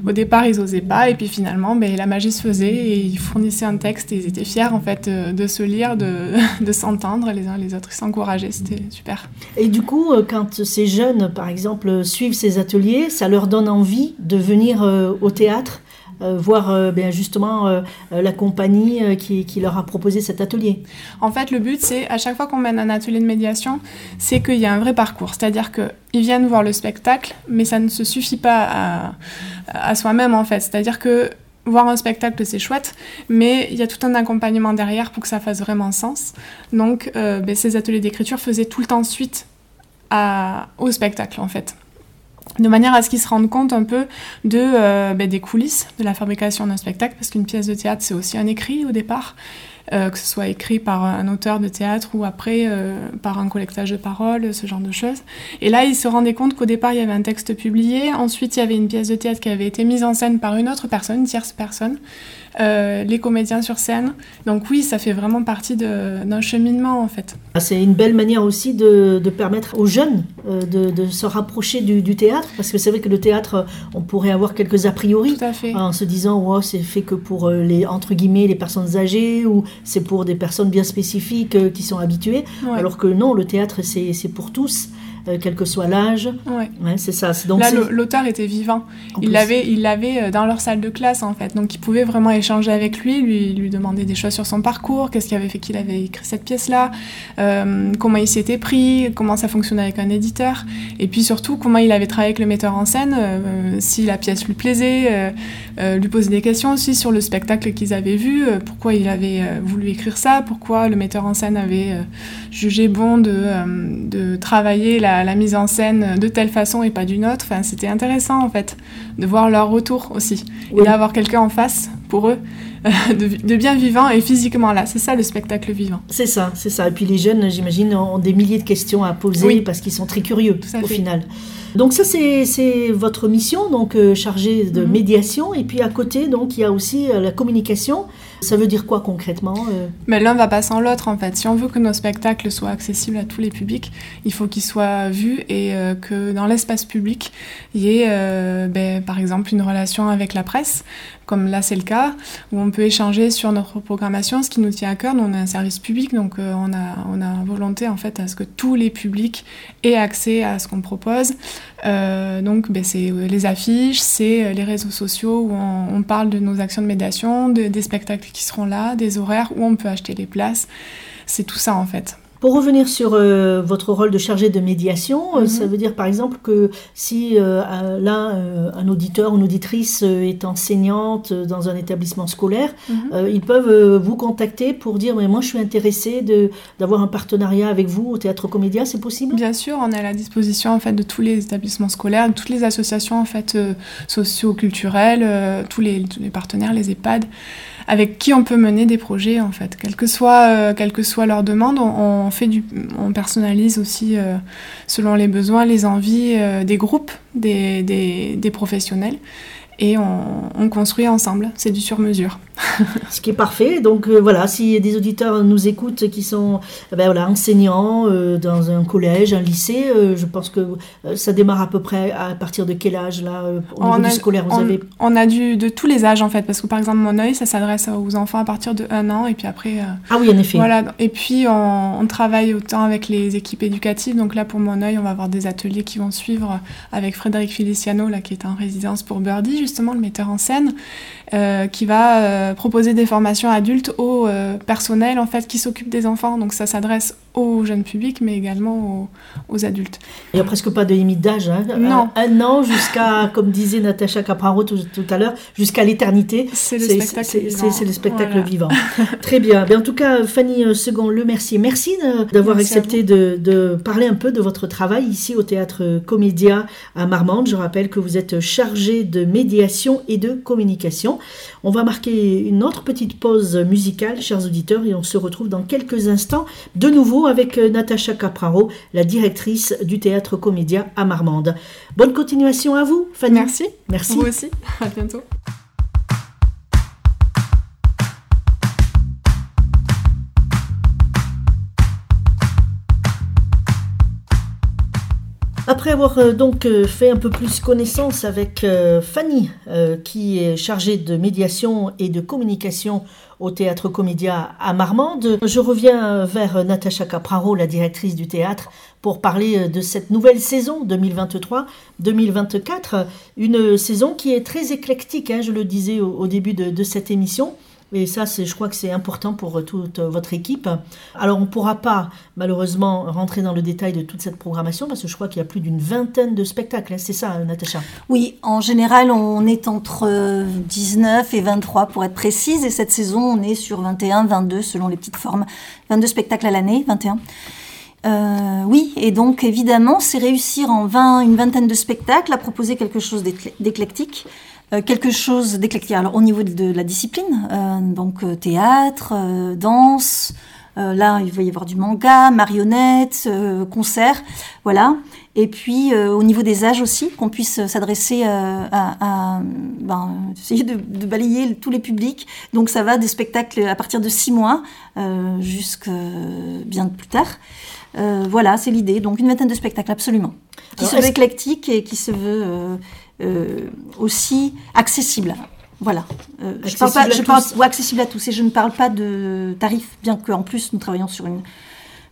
au départ, ils n'osaient pas, et puis finalement, ben, la magie se faisait, et ils fournissaient un texte, et ils étaient fiers en fait euh, de se lire, de, de s'entendre les uns les autres, ils s'encourageaient, c'était super. Et du coup, quand ces jeunes, par exemple, suivent ces ateliers, ça leur donne envie de venir au théâtre? Voir bien justement la compagnie qui, leur a proposé cet atelier. En fait, le but, c'est à chaque fois qu'on mène un atelier de médiation, c'est qu'il y a un vrai parcours. C'est-à-dire qu'ils viennent voir le spectacle, mais ça ne se suffit pas à, soi-même, en fait. C'est-à-dire que voir un spectacle, c'est chouette, mais il y a tout un accompagnement derrière pour que ça fasse vraiment sens. Donc, euh, ben, ces ateliers d'écriture faisaient tout le temps suite au spectacle, en fait. De manière à ce qu'ils se rendent compte un peu de, euh, ben, des coulisses de la fabrication d'un spectacle, parce qu'une pièce de théâtre, c'est aussi un écrit au départ. Euh, que ce soit écrit par un auteur de théâtre ou après euh, par un collectage de paroles, ce genre de choses. Et là, il se rendait compte qu'au départ, il y avait un texte publié, ensuite, il y avait une pièce de théâtre qui avait été mise en scène par une autre personne, une tierce personne, euh, les comédiens sur scène. Donc oui, ça fait vraiment partie d'un cheminement en fait. Ah, c'est une belle manière aussi de, de permettre aux jeunes de, de, se rapprocher du, du théâtre, parce que c'est vrai que le théâtre, on pourrait avoir quelques a priori, Tout à fait. en se disant, oh, c'est fait que pour les, entre guillemets, les personnes âgées, ou c'est pour des personnes bien spécifiques euh, qui sont habituées, alors que non, le théâtre, c'est pour tous. Euh, quel que soit l'âge. Ouais. c'est ça. Donc Là, l'auteur était vivant. il l'avait, il l'avait euh, dans leur salle de classe en fait. Donc, ils pouvaient vraiment échanger avec lui, lui, lui demander des choses sur son parcours, qu'est-ce qui avait fait qu'il avait écrit cette pièce-là, euh, comment il s'était pris, comment ça fonctionnait avec un éditeur, et puis surtout comment il avait travaillé avec le metteur en scène, si la pièce lui plaisait, lui poser des questions aussi sur le spectacle qu'ils avaient vu, pourquoi il avait voulu écrire ça, pourquoi le metteur en scène avait jugé bon de, de travailler la la, mise en scène de telle façon et pas d'une autre. Enfin, c'était intéressant en fait de voir leur retour aussi et d'avoir quelqu'un en face pour eux de, bien vivant et physiquement là. C'est ça le spectacle vivant. C'est ça, c'est ça. Et puis les jeunes, j'imagine, ont des milliers de questions à poser parce qu'ils sont très curieux au final. Donc ça, c'est votre mission, donc euh, chargée de mhm. médiation. Et puis à côté, donc il y a aussi euh, la communication. Ça veut dire quoi concrètement euh? Mais l'un va pas sans l'autre en fait. Si on veut que nos spectacles soient accessibles à tous les publics, il faut qu'ils soient vus et que dans l'espace public, il y ait ben, par exemple une relation avec la presse, comme là c'est le cas, où on peut échanger sur notre programmation, ce qui nous tient à cœur. Nous, on est un service public, donc on, a, on a volonté en fait à ce que tous les publics aient accès à ce qu'on propose. Euh, donc, ben, c'est euh, les affiches, c'est euh, les réseaux sociaux où on, parle de nos actions de médiation, des spectacles qui seront là, des horaires où on peut acheter les places. C'est tout ça en fait. Pour revenir sur euh, votre rôle de chargé de médiation, euh, mhm. ça veut dire par exemple que si euh, là un auditeur ou une auditrice est enseignante dans un établissement scolaire, mhm. ils peuvent vous contacter pour dire mais moi je suis intéressé d'avoir un partenariat avec vous au théâtre comédia, c'est possible? Bien sûr, on est à la disposition en fait de tous les établissements scolaires, de toutes les associations en fait socio-culturelles, tous les, tous les partenaires, les EHPAD avec qui on peut mener des projets en fait, quelle que soit, euh, quelle leur demande, on, fait du, on personnalise aussi euh, selon les besoins, les envies euh, des groupes, des professionnels et on, construit ensemble. C'est du sur-mesure. Ce qui est parfait. Donc euh, voilà, si des auditeurs nous écoutent qui sont eh ben, voilà, enseignants euh, dans un collège, un lycée, euh, je pense que ça démarre à peu près à partir de quel âge là au niveau du scolaire vous on, avez... on a du, de tous les âges en fait, parce que par exemple mon œil, ça s'adresse aux enfants à partir de 1 an et puis après. ah oui, en effet. Voilà. Et puis on, on, travaille autant avec les équipes éducatives. Donc là pour mon œil, on va avoir des ateliers qui vont suivre avec Frédéric Feliciano là qui est en résidence pour Birdie justement le metteur en scène, qui va proposer des formations adultes au euh, personnel en fait qui s'occupe des enfants. Donc ça s'adresse aux jeunes publics, mais également aux, adultes. Il n'y a presque pas de limite d'âge. Hein. Non. Un, an jusqu'à, comme disait Natacha Capraro tout, à l'heure, jusqu'à l'éternité. C'est le spectacle vivant. C'est le spectacle vivant. Très bien. Mais en tout cas, Fanny Second, le merci. Merci d'avoir accepté de, de, parler un peu de votre travail ici au Théâtre Comédia à Marmande. Je rappelle que vous êtes chargé de médiation et de communication. On va marquer une autre petite pause musicale, chers auditeurs, et on se retrouve dans quelques instants de nouveau avec euh, Natacha Capraro, la directrice du théâtre Comédia à Marmande. Bonne continuation à vous, Fanny. Merci. Merci. Vous aussi. À bientôt. Après avoir euh, donc euh, fait un peu plus connaissance avec euh, Fanny, qui est chargée de médiation et de communication au théâtre Comédia à Marmande, je reviens vers Natacha Capraro, la directrice du théâtre, pour parler de cette nouvelle saison 2023-2024, une saison qui est très éclectique, hein, je le disais au, début de cette émission. Et ça, c'est, je crois que c'est important pour euh, toute euh, votre équipe. Alors, on ne pourra pas, malheureusement, rentrer dans le détail de toute cette programmation parce que je crois qu'il y a plus d'une vingtaine de spectacles. Hein. C'est ça, Natacha? Oui, en général, on est entre 19 et 23 pour être précise. Et cette saison, on est sur 21, 22 selon les petites formes. 22 spectacles à l'année, 21. Euh, oui, et donc évidemment, c'est réussir en 20, une vingtaine de spectacles à proposer quelque chose d'éclectique. Euh, quelque chose d'éclectique. Alors au niveau de la discipline, euh, donc euh, théâtre, danse, là il va y avoir du manga, marionnettes, concerts, voilà. Et puis au niveau des âges aussi, qu'on puisse s'adresser à, ben, essayer de, balayer tous les publics. Donc ça va des spectacles à partir de six mois jusqu'à bien plus tard. voilà, c'est l'idée. Donc une vingtaine de spectacles, absolument. Qui se veut éclectique et qui se veut euh, aussi accessible. Voilà. Euh, je parle pas, je parle, accessible à tous. Et je ne parle pas de tarifs, bien qu'en plus nous travaillons sur une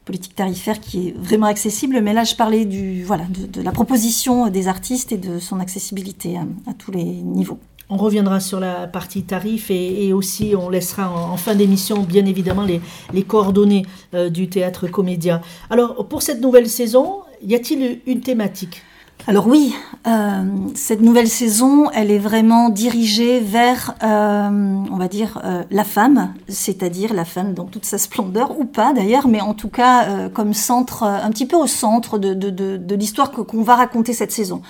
politique tarifaire qui est vraiment accessible. Mais là, je parlais du, voilà, de, la proposition des artistes et de son accessibilité à, tous les niveaux. On reviendra sur la partie tarif et, aussi on laissera en, fin d'émission bien évidemment les, les coordonnées euh, du théâtre comédien. Alors pour cette nouvelle saison, y a-t-il une thématique? Alors oui, euh, cette nouvelle saison, elle est vraiment dirigée vers, euh, on va dire, euh, la femme, c'est-à-dire la femme dans toute sa splendeur, ou pas d'ailleurs, mais en tout cas comme centre, un petit peu au centre de, de, de, l'histoire qu'on va raconter cette saison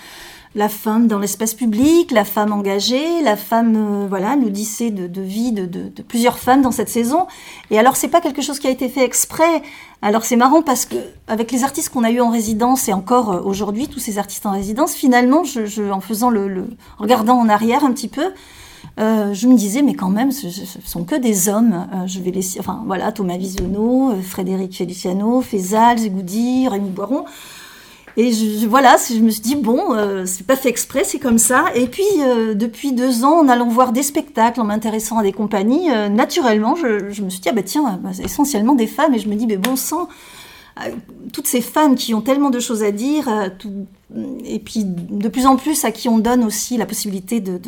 la femme dans l'espace public, la femme engagée, la femme, voilà, l'odyssée de, de vie de, de, plusieurs femmes dans cette saison. Et alors, c'est pas quelque chose qui a été fait exprès. Alors, c'est marrant parce que avec les artistes qu'on a eu en résidence et encore euh, aujourd'hui, tous ces artistes en résidence, finalement, je, en faisant le, regardant en arrière un petit peu, euh, je me disais, mais quand même, ce, sont que des hommes. je vais laisser, enfin voilà, Thomas Visionneau, Frédéric Feliciano, Fézal, Zegoudi, Rémi Boiron. Et je, voilà, je me suis dit, bon, euh, c'est pas fait exprès, c'est comme ça. Et puis, euh, depuis deux ans, en allant voir des spectacles, en m'intéressant à des compagnies, euh, naturellement, je, me suis dit, ah bah tiens, bah, essentiellement des femmes. Et je me dis, mais bon sang, toutes ces femmes qui ont tellement de choses à dire, et puis de plus en plus à qui on donne aussi la possibilité de,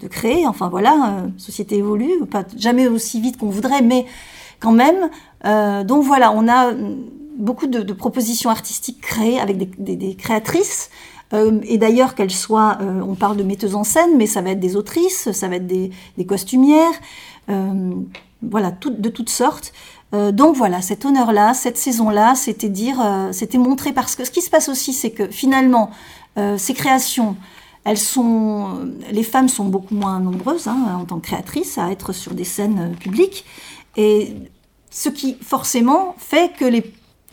de créer. Enfin voilà, société évolue, pas jamais aussi vite qu'on voudrait, mais quand même. donc voilà, on a beaucoup de, propositions artistiques créées avec des, créatrices. Euh, et d'ailleurs, qu'elles soient, euh, on parle de metteuses en scène, mais ça va être des autrices, ça va être des, costumières, euh, voilà, de toutes sortes. donc voilà, cet honneur-là, cette saison-là, c'était dire, c'était montrer parce que ce qui se passe aussi, c'est que finalement, ces créations, elles sont, les femmes sont beaucoup moins nombreuses hein, en tant que créatrices à être sur des scènes publiques, et ce qui forcément fait que les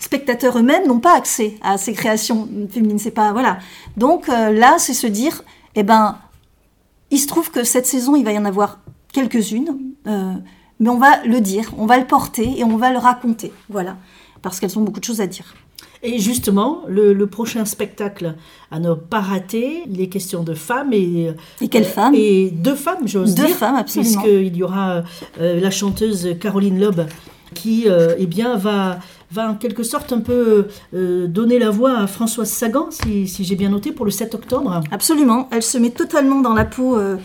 spectateurs eux-mêmes n'ont pas accès à ces créations féminines. C'est pas voilà. Donc euh, là, c'est se dire, eh ben, il se trouve que cette saison, il va y en avoir quelques-unes, euh, mais on va le dire, on va le porter et on va le raconter. Voilà, parce qu'elles ont beaucoup de choses à dire. Et justement, le, prochain spectacle à ne pas rater, les questions de femmes et et quelles euh, femmes Et deux femmes, j'ose dire. Deux femmes, absolument. Puisqu'il y aura la chanteuse Caroline Loeb qui, eh bien, va va en quelque sorte un peu euh, donner la voix à Françoise Sagan, si, j'ai bien noté, pour le 7 octobre. Absolument, elle se met totalement dans la peau euh,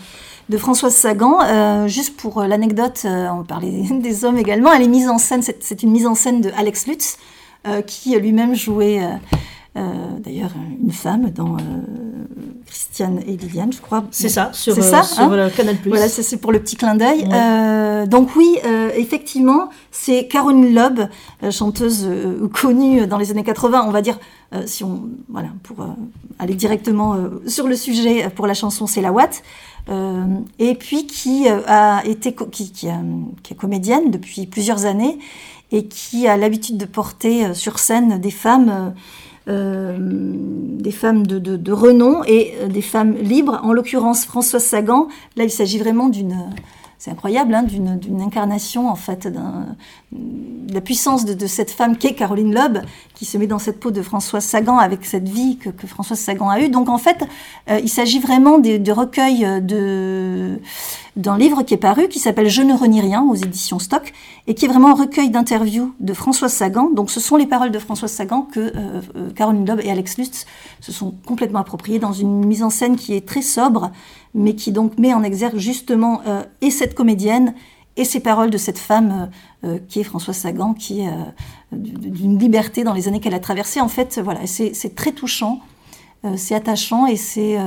de Françoise Sagan. Euh, juste pour l'anecdote, on parlait des hommes également, elle est mise en scène, c'est une mise en scène de Alex Lutz, qui lui-même jouait d'ailleurs une femme dans Christiane et Liliane, je crois. C'est ça, sur, ça, sur hein Canal+. Voilà, c'est pour le petit clin d'œil. donc oui, effectivement, c'est Caroline Loeb, euh, chanteuse euh, connue dans les années 80, on va dire, euh, si on, voilà, pour aller directement sur le sujet pour la chanson, c'est la Watt. et puis qui a été qui, qui, est comédienne depuis plusieurs années et qui a l'habitude de porter sur scène des femmes des femmes de, renom et des femmes libres. En l'occurrence, Françoise Sagan, là, il s'agit vraiment d'une c'est incroyable, hein, d'une incarnation en fait, de la puissance de, cette femme qu'est Caroline Loeb, qui se met dans cette peau de Françoise Sagan avec cette vie que, Françoise Sagan a eue. Donc en fait, euh, il s'agit vraiment de, recueils de d'un livre qui est paru, qui s'appelle Je ne renie rien aux éditions Stock, et qui est vraiment un recueil d'interviews de Françoise Sagan. Donc ce sont les paroles de Françoise Sagan que euh, euh, Caroline Loeb et Alex Lutz se sont complètement appropriées dans une mise en scène qui est très sobre, mais qui donc met en exergue justement euh, et cette comédienne et ces paroles de cette femme qui est Françoise Sagan, qui est d'une liberté dans les années qu'elle a traversées. En fait, voilà, c'est très touchant, c'est attachant et c'est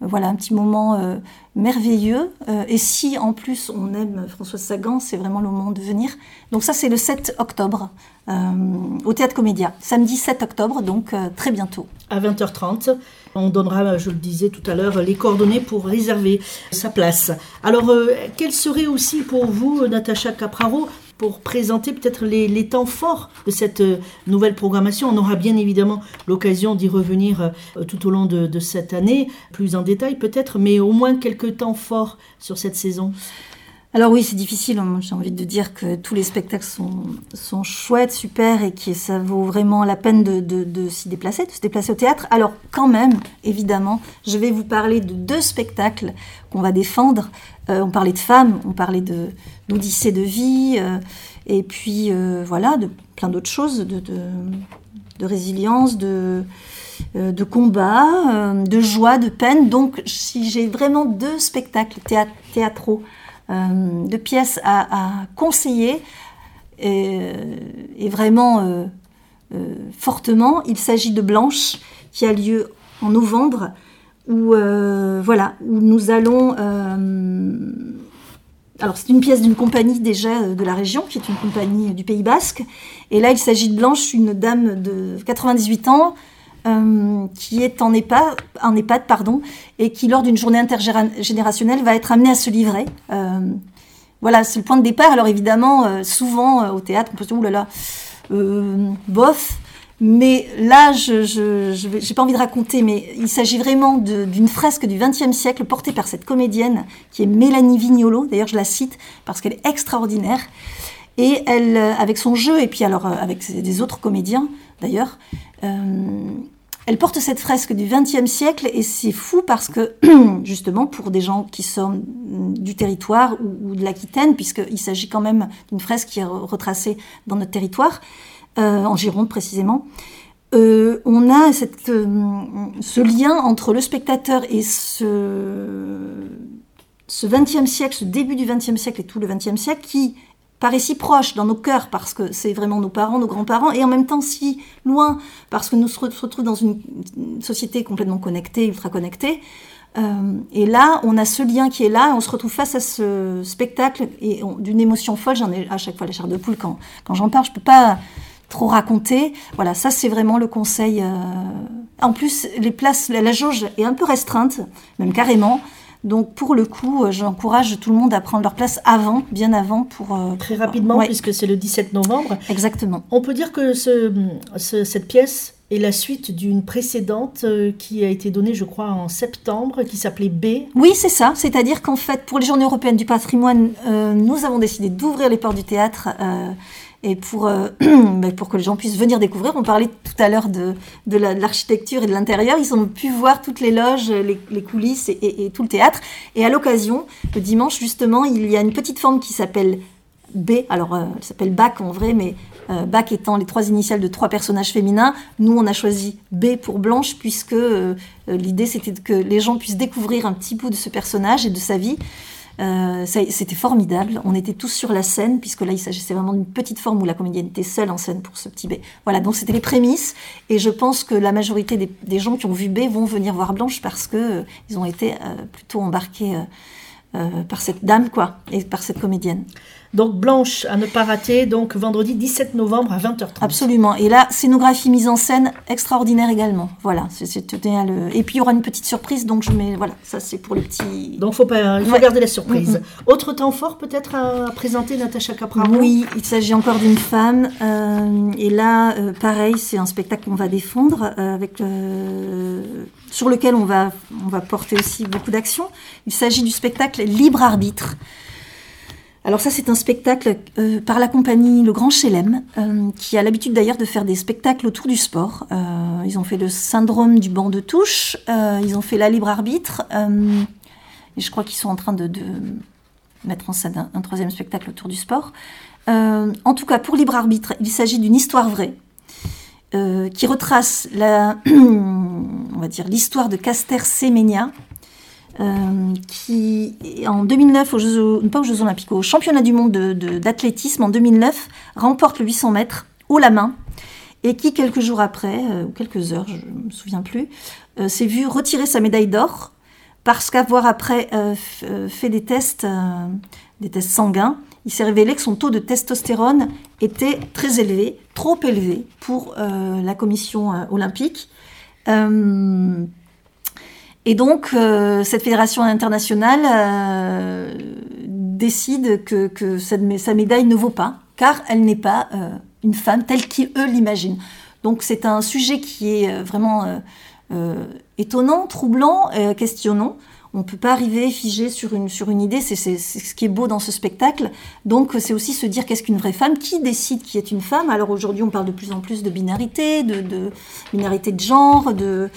voilà un petit moment euh, merveilleux. Euh, et si en plus on aime Françoise Sagan, c'est vraiment le moment de venir. Donc ça c'est le 7 octobre euh, au Théâtre Comédia, samedi 7 octobre, donc très bientôt. À 20h30, on donnera, je le disais tout à l'heure, les coordonnées pour réserver sa place. Alors, quel serait aussi pour vous, Natacha Capraro, pour présenter peut-être les, temps forts de cette euh, nouvelle programmation. On aura bien évidemment l'occasion d'y revenir euh, tout au long de, cette année, plus en détail peut-être, mais au moins quelques temps forts sur cette saison. Alors oui, c'est difficile. Hein. J'ai envie de dire que tous les spectacles sont, chouettes, super, et que ça vaut vraiment la peine de, s'y déplacer, de se déplacer au théâtre. Alors quand même, évidemment, je vais vous parler de deux spectacles qu'on va défendre. Euh, on parlait de femmes, on parlait d'odyssée de vie, euh, et puis euh, voilà, de plein d'autres choses, de, résilience, de, de combat, de joie, de peine. Donc si j'ai vraiment deux spectacles théâtraux, de pièces à, conseiller, et, vraiment fortement, il s'agit de Blanche, qui a lieu en novembre où, euh, voilà, où nous allons... Euh, alors c'est une pièce d'une compagnie déjà euh, de la région, qui est une compagnie du Pays Basque. Et là, il s'agit de Blanche, une dame de 98 ans, qui est en EHPAD, en EHPAD pardon, et qui, lors d'une journée intergénérationnelle, va être amenée à se livrer. voilà, c'est le point de départ. Alors évidemment, souvent au théâtre, on peut se dire, oulala, bof, mais là, je n'ai pas envie de raconter, mais il s'agit vraiment d'une fresque du XXe siècle portée par cette comédienne qui est Mélanie Vignolo. D'ailleurs, je la cite parce qu'elle est extraordinaire. Et elle, euh, avec son jeu, et puis alors euh, avec des autres comédiens d'ailleurs, euh, elle porte cette fresque du XXe siècle et c'est fou parce que, justement, pour des gens qui sont du territoire ou, de l'Aquitaine, puisqu'il s'agit quand même d'une fresque qui est retracée dans notre territoire, euh, en Gironde précisément. Euh, on a euh, ce lien entre le spectateur et ce, ce 20e siècle, ce début du 20e siècle et tout le 20e siècle qui paraît si proche dans nos cœurs parce que c'est vraiment nos parents, nos grands-parents, et en même temps si loin parce que nous se retrouvons dans une société complètement connectée, ultra connectée. et là, on a ce lien qui est là, on se retrouve face à ce spectacle et d'une émotion folle. J'en ai à chaque fois la chair de poule quand, quand j'en parle. Je peux pas trop raconter. Voilà, ça c'est vraiment le conseil. Euh. En plus, les places, la jauge est un peu restreinte, même carrément. Donc pour le coup, euh, j'encourage tout le monde à prendre leur place avant, bien avant pour... Euh, Très rapidement, puisque c'est le 17 novembre. Exactement. On peut dire que ce, cette pièce est la suite d'une précédente qui a été donnée, je crois, en septembre, qui s'appelait B. Oui, c'est ça. C'est-à-dire qu'en fait, pour les Journées européennes du patrimoine, nous avons décidé d'ouvrir les portes du théâtre et pour, euh, ben, pour que les gens puissent venir découvrir. On parlait tout à l'heure de, de l'architecture et de l'intérieur. Ils ont pu voir toutes les loges, les, coulisses et, tout le théâtre. Et à l'occasion, le dimanche, justement, il y a une petite forme qui s'appelle B. Alors, euh, elle s'appelle BAC en vrai, mais euh, BAC étant les trois initiales de trois personnages féminins. Nous, on a choisi B pour Blanche, puisque l'idée, c'était que les gens puissent découvrir un petit bout de ce personnage et de sa vie. Euh, c'était formidable. On était tous sur la scène, puisque là, il s'agissait vraiment d'une petite forme où la comédienne était seule en scène pour ce petit B. Voilà, donc c'était les prémices. Et je pense que la majorité des, gens qui ont vu B vont venir voir Blanche parce que euh, ils ont été euh, plutôt embarqués par cette dame, quoi, et par cette comédienne. Donc Blanche à ne pas rater, donc vendredi 17 novembre à 20h30. Absolument. Et là, scénographie mise en scène extraordinaire également. Voilà, c'est le... Et puis il y aura une petite surprise, donc je mets voilà, ça c'est pour les petits. Donc faut pas, il faut garder la surprise. Autre temps fort peut-être à présenter, Natacha Capra. Oui, il s'agit encore d'une femme. Euh, et là, euh, pareil, c'est un spectacle qu'on va défendre euh, avec sur lequel on va porter aussi beaucoup d'action. Il s'agit du spectacle Libre arbitre. alors ça, c'est un spectacle euh, par la compagnie Le Grand Chelem, euh, qui a l'habitude d'ailleurs de faire des spectacles autour du sport. Euh, ils ont fait le syndrome du banc de touche, ils ont fait la libre arbitre, et je crois qu'ils sont en train de, mettre en scène un, troisième spectacle autour du sport. en tout cas, pour libre arbitre, il s'agit d'une histoire vraie. Qui retrace l'histoire de Caster Semenya, euh, qui, en 2009, aux Jeux, pas aux Jeux Olympiques, au championnat du monde d'athlétisme, en 2009, remporte le 800 mètres haut la main, et qui, quelques jours après, euh, ou quelques heures, je ne me souviens plus, euh, s'est vu retirer sa médaille d'or, parce qu'avoir après fait des tests sanguins, il s'est révélé que son taux de testostérone était très élevé, trop élevé pour la commission olympique. Et donc, euh, cette fédération internationale euh, décide que, sa médaille ne vaut pas, car elle n'est pas euh, une femme telle qu'eux l'imaginent. Donc, c'est un sujet qui est vraiment étonnant, troublant, questionnant on ne peut pas arriver figé sur une, idée, c'est ce qui est beau dans ce spectacle. Donc c'est aussi se dire qu'est-ce qu'une vraie femme, qui décide qui est une femme. Alors aujourd'hui on parle de plus en plus de binarité, de, binarité de genre, de,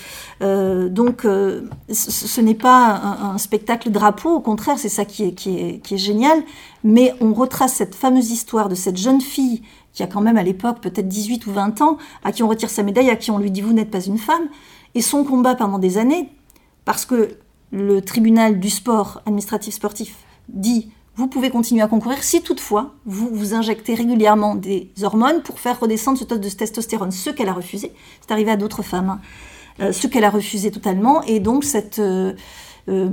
euh, donc euh, ce, n'est pas un, spectacle drapeau, au contraire c'est ça qui est, qui, est, qui est génial, mais on retrace cette fameuse histoire de cette jeune fille qui a quand même à l'époque peut-être 18 ou 20 ans, à qui on retire sa médaille, à qui on lui dit vous n'êtes pas une femme, et son combat pendant des années, parce que le tribunal du sport administratif sportif dit vous pouvez continuer à concourir si toutefois vous vous injectez régulièrement des hormones pour faire redescendre ce taux de testostérone, ce qu'elle a refusé. C'est arrivé à d'autres femmes, hein. euh, ce qu'elle a refusé totalement. Et donc cette, euh, euh,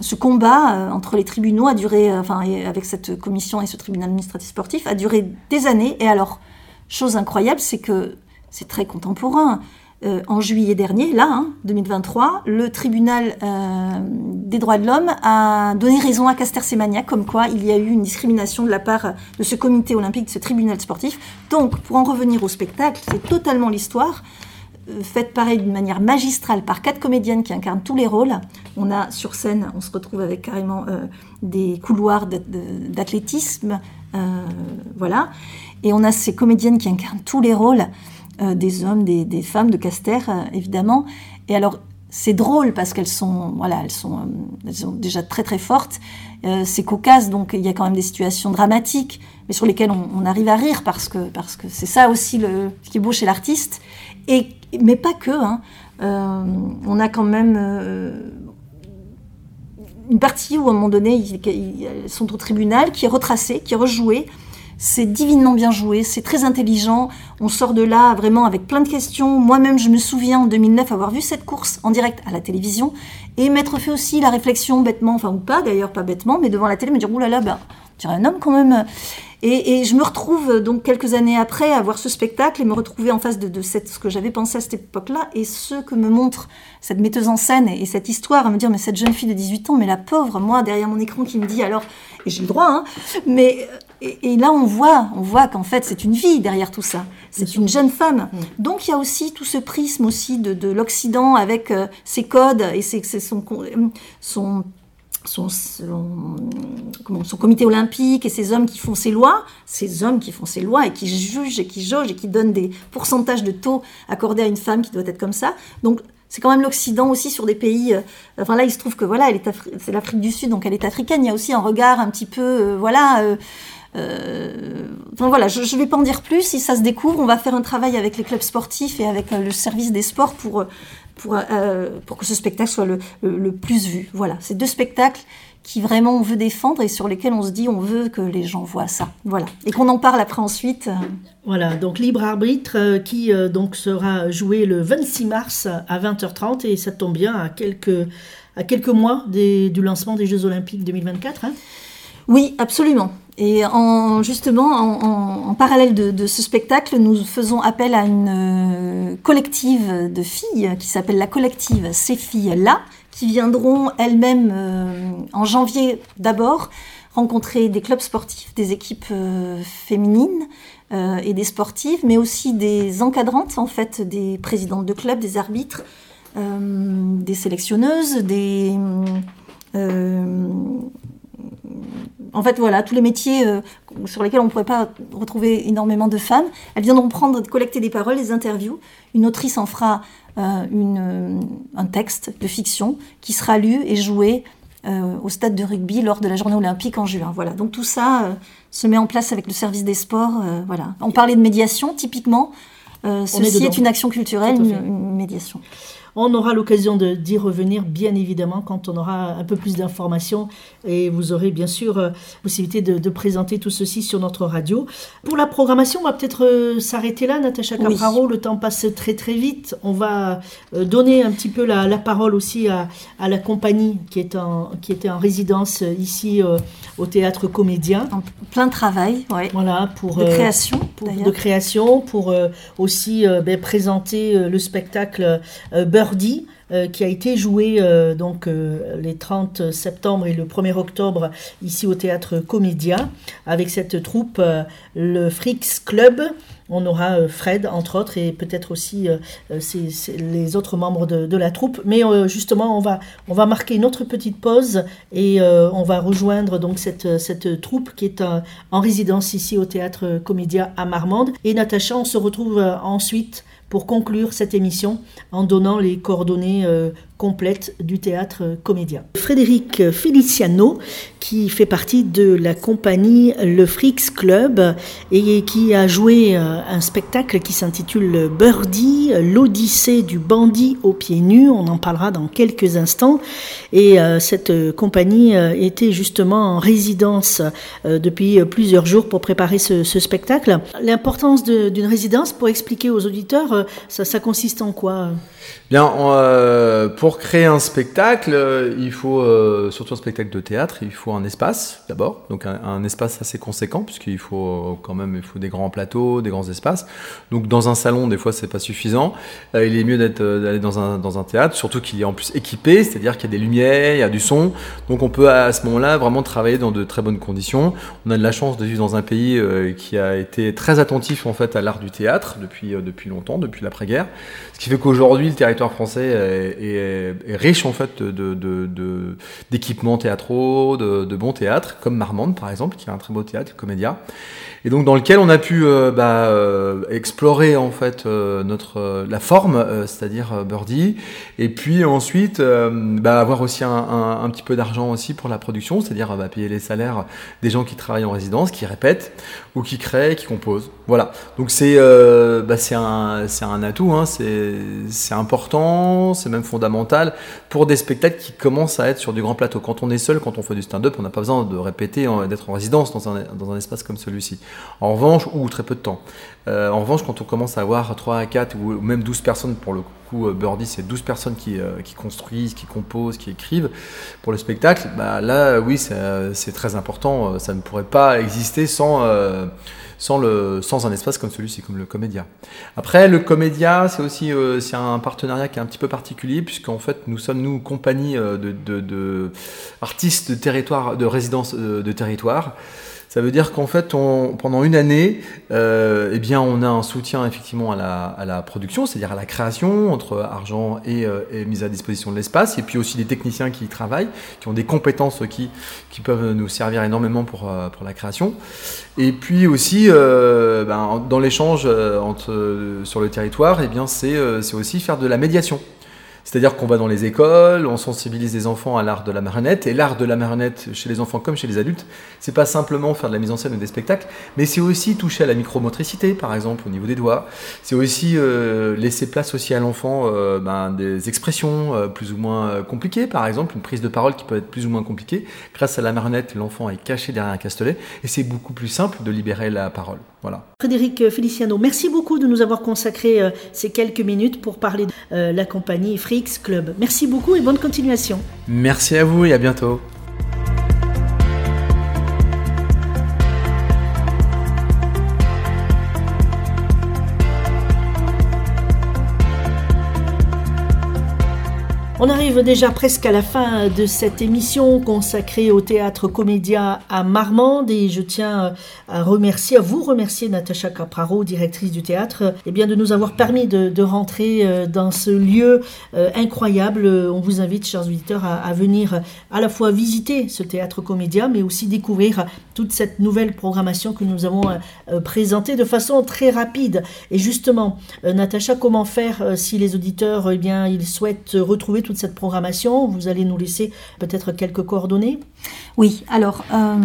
ce combat entre les tribunaux a duré, enfin avec cette commission et ce tribunal administratif sportif, a duré des années. Et alors, chose incroyable, c'est que c'est très contemporain. Euh, en juillet dernier, là, 2023, hein, le tribunal euh, des droits de l'homme a donné raison à Caster Semania, comme quoi il y a eu une discrimination de la part de ce comité olympique, de ce tribunal sportif. Donc, pour en revenir au spectacle, c'est totalement l'histoire euh, faite pareil d'une manière magistrale par quatre comédiennes qui incarnent tous les rôles. On a sur scène, on se retrouve avec carrément des couloirs d'athlétisme, voilà, et on a ces comédiennes qui incarnent tous les rôles. Euh, des hommes, des, femmes de Caster, euh, évidemment. Et alors, c'est drôle parce qu'elles sont, voilà, elles sont, euh, elles sont déjà très très fortes. c'est cocasse, donc il y a quand même des situations dramatiques, mais sur lesquelles on, arrive à rire parce que parce que c'est ça aussi le, ce qui est beau chez l'artiste. Et mais pas que. Hein. on a quand même une partie où à un moment donné ils, sont au tribunal qui est retracée, qui est rejouée c'est divinement bien joué, c'est très intelligent. On sort de là vraiment avec plein de questions. Moi-même, je me souviens en 2009 avoir vu cette course en direct à la télévision et m'être fait aussi la réflexion bêtement, enfin ou pas d'ailleurs, pas bêtement, mais devant la télé, me dire oulala, ben, tu un homme quand même. Et, je me retrouve donc quelques années après à voir ce spectacle et me retrouver en face de, ce que j'avais pensé à cette époque-là et ce que me montre cette metteuse en scène et, cette histoire, à me dire mais cette jeune fille de 18 ans, mais la pauvre, moi derrière mon écran qui me dit alors, et j'ai le droit, hein, mais et, là, on voit, on voit qu'en fait, c'est une vie derrière tout ça. C'est une jeune femme. Mm. Donc, il y a aussi tout ce prisme aussi de, l'Occident avec euh, ses codes et c'est son, son, son, son, comité olympique et ces hommes qui font ces lois, ces hommes qui font ces lois et qui jugent et qui jaugent et qui donnent des pourcentages de taux accordés à une femme qui doit être comme ça. Donc, c'est quand même l'Occident aussi sur des pays. Euh, enfin là, il se trouve que voilà, c'est l'Afrique du Sud, donc elle est africaine. Il y a aussi un regard un petit peu, euh, voilà, euh, enfin voilà, je ne vais pas en dire plus. Si ça se découvre, on va faire un travail avec les clubs sportifs et avec euh, le service des sports pour, euh, pour que ce spectacle soit le, le, plus vu. Voilà, c'est deux spectacles qui vraiment on veut défendre et sur lesquels on se dit on veut que les gens voient ça. Voilà. Et qu'on en parle après ensuite. Voilà, donc Libre Arbitre qui donc sera joué le 26 mars à 20h30 et ça tombe bien à quelques, à quelques mois du lancement des Jeux Olympiques 2024. Hein oui, absolument. Et en, justement, en, parallèle de, ce spectacle, nous faisons appel à une euh, collective de filles qui s'appelle la collective Ces filles-là, qui viendront elles-mêmes euh, en janvier d'abord rencontrer des clubs sportifs, des équipes euh, féminines et des sportives, mais aussi des encadrantes, en fait, des présidentes de clubs, des arbitres, des sélectionneuses, des en fait, voilà, tous les métiers sur lesquels on ne pourrait pas retrouver énormément de femmes, elles viendront prendre, collecter des paroles, des interviews. Une autrice en fera une, un texte de fiction qui sera lu et joué au stade de rugby lors de la journée olympique en juin. Voilà, donc tout ça se met en place avec le service des sports. voilà. On parlait de médiation, typiquement. ceci est, une action culturelle, une médiation. On aura l'occasion d'y revenir, bien évidemment, quand on aura un peu plus d'informations et vous aurez bien sûr euh, possibilité de, présenter tout ceci sur notre radio. Pour la programmation, on va peut-être euh, s'arrêter là, Natacha Capraro. Le temps passe très très vite. On va euh, donner un petit peu la, parole aussi à, la compagnie qui, est en, qui était en résidence ici au théâtre Comédien. En plein travail, oui. Voilà, pour, de création. Pour, de création, pour aussi ben, présenter le spectacle Birdie, euh, qui a été joué euh, donc euh, les 30 septembre et le 1er octobre ici au théâtre Comédia avec cette troupe le Frix Club. On aura Fred entre autres et peut-être aussi les autres membres de, la troupe. Mais justement, on va, on va marquer une autre petite pause et on va rejoindre donc cette, cette troupe qui est en résidence ici au théâtre Comédia à Marmande. Et Natacha, on se retrouve ensuite pour conclure cette émission en donnant les coordonnées euh, du théâtre comédien. Frédéric Feliciano, qui fait partie de la compagnie Le Frix Club et qui a joué euh, un spectacle qui s'intitule Birdie, l'Odyssée du bandit aux pieds nus. On en parlera dans quelques instants. Et euh, cette compagnie euh, était justement en résidence depuis plusieurs jours pour préparer ce, spectacle. L'importance d'une résidence, pour expliquer aux auditeurs, ça consiste en quoi Bien, euh, pour créer un spectacle, euh, il faut, euh, surtout un spectacle de théâtre, il faut un espace d'abord, donc un, espace assez conséquent, puisqu'il faut quand même il faut des grands plateaux, des grands espaces. Donc dans un salon, des fois, c'est pas suffisant. il est mieux d'aller dans un, dans un théâtre, surtout qu'il est en plus équipé, c'est-à-dire qu'il y a des lumières, il y a du son. Donc on peut à ce moment-là vraiment travailler dans de très bonnes conditions. On a de la chance de vivre dans un pays qui a été très attentif en fait à l'art du théâtre depuis, depuis longtemps, depuis l'après-guerre. Ce qui fait qu'aujourd'hui, le territoire français est, riche en fait d'équipements de, théâtraux, de, bons théâtres, comme Marmande par exemple, qui est un très beau théâtre, Comédia, et donc dans lequel on a pu euh, bah, euh, explorer en fait euh, notre la forme, c'est-à-dire Birdie, et puis ensuite bah, avoir aussi un, petit peu d'argent aussi pour la production, c'est-à-dire bah, payer les salaires des gens qui travaillent en résidence, qui répètent ou qui créent, qui composent. Voilà. Donc c'est c'est un, un atout, hein. c'est important, c'est même fondamental pour des spectacles qui commencent à être sur du grand plateau. Quand on est seul, quand on fait du stand-up, on n'a pas besoin de répéter, d'être en résidence dans un, dans un espace comme celui-ci. En revanche, ou très peu de temps. Euh, en revanche, quand on commence à avoir 3 à 4 ou même 12 personnes, pour le coup, euh, Birdie, c'est 12 personnes qui, euh, qui, construisent, qui composent, qui écrivent pour le spectacle, bah, là, oui, c'est très important. Ça ne pourrait pas exister sans, sans, un espace comme celui-ci, comme le Comédia. Après, le Comédia, c'est aussi c'est un partenariat qui est un petit peu particulier, puisqu'en fait, nous sommes, nous, compagnie de, de, de artistes de territoire, de résidence de territoire. Ça veut dire qu'en fait, pendant une année, euh, eh on a un soutien effectivement à la, production, c'est-à-dire à la création, entre argent et, euh, et mise à disposition de l'espace, et puis aussi des techniciens qui y travaillent, qui ont des compétences qui, peuvent nous servir énormément pour, euh, pour la création. Et puis aussi, ben, dans l'échange sur le territoire, eh c'est aussi faire de la médiation. C'est-à-dire qu'on va dans les écoles, on sensibilise les enfants à l'art de la marionnette, et l'art de la marionnette chez les enfants comme chez les adultes, c'est pas simplement faire de la mise en scène ou des spectacles, mais c'est aussi toucher à la micromotricité, par exemple, au niveau des doigts. C'est aussi euh, laisser place aussi à l'enfant euh, ben, des expressions euh, plus ou moins compliquées, par exemple, une prise de parole qui peut être plus ou moins compliquée. Grâce à la marionnette, l'enfant est caché derrière un castelet, et c'est beaucoup plus simple de libérer la parole. Voilà. Frédéric Feliciano, merci beaucoup de nous avoir consacré ces quelques minutes pour parler de la compagnie Club. Merci beaucoup et bonne continuation. Merci à vous et à bientôt. On arrive déjà presque à la fin de cette émission consacrée au théâtre comédia à Marmande et je tiens à vous remercier Natacha Capraro, directrice du théâtre, et eh bien de nous avoir permis de, rentrer euh, dans ce lieu euh, incroyable. On vous invite, chers auditeurs, à, venir à la fois visiter ce théâtre comédia, mais aussi découvrir toute cette nouvelle programmation que nous avons euh, présentée de façon très rapide. Et justement, Natacha, comment faire si les auditeurs, eh bien, ils souhaitent retrouver cette programmation Vous allez nous laisser peut-être quelques coordonnées? Oui, alors, euh,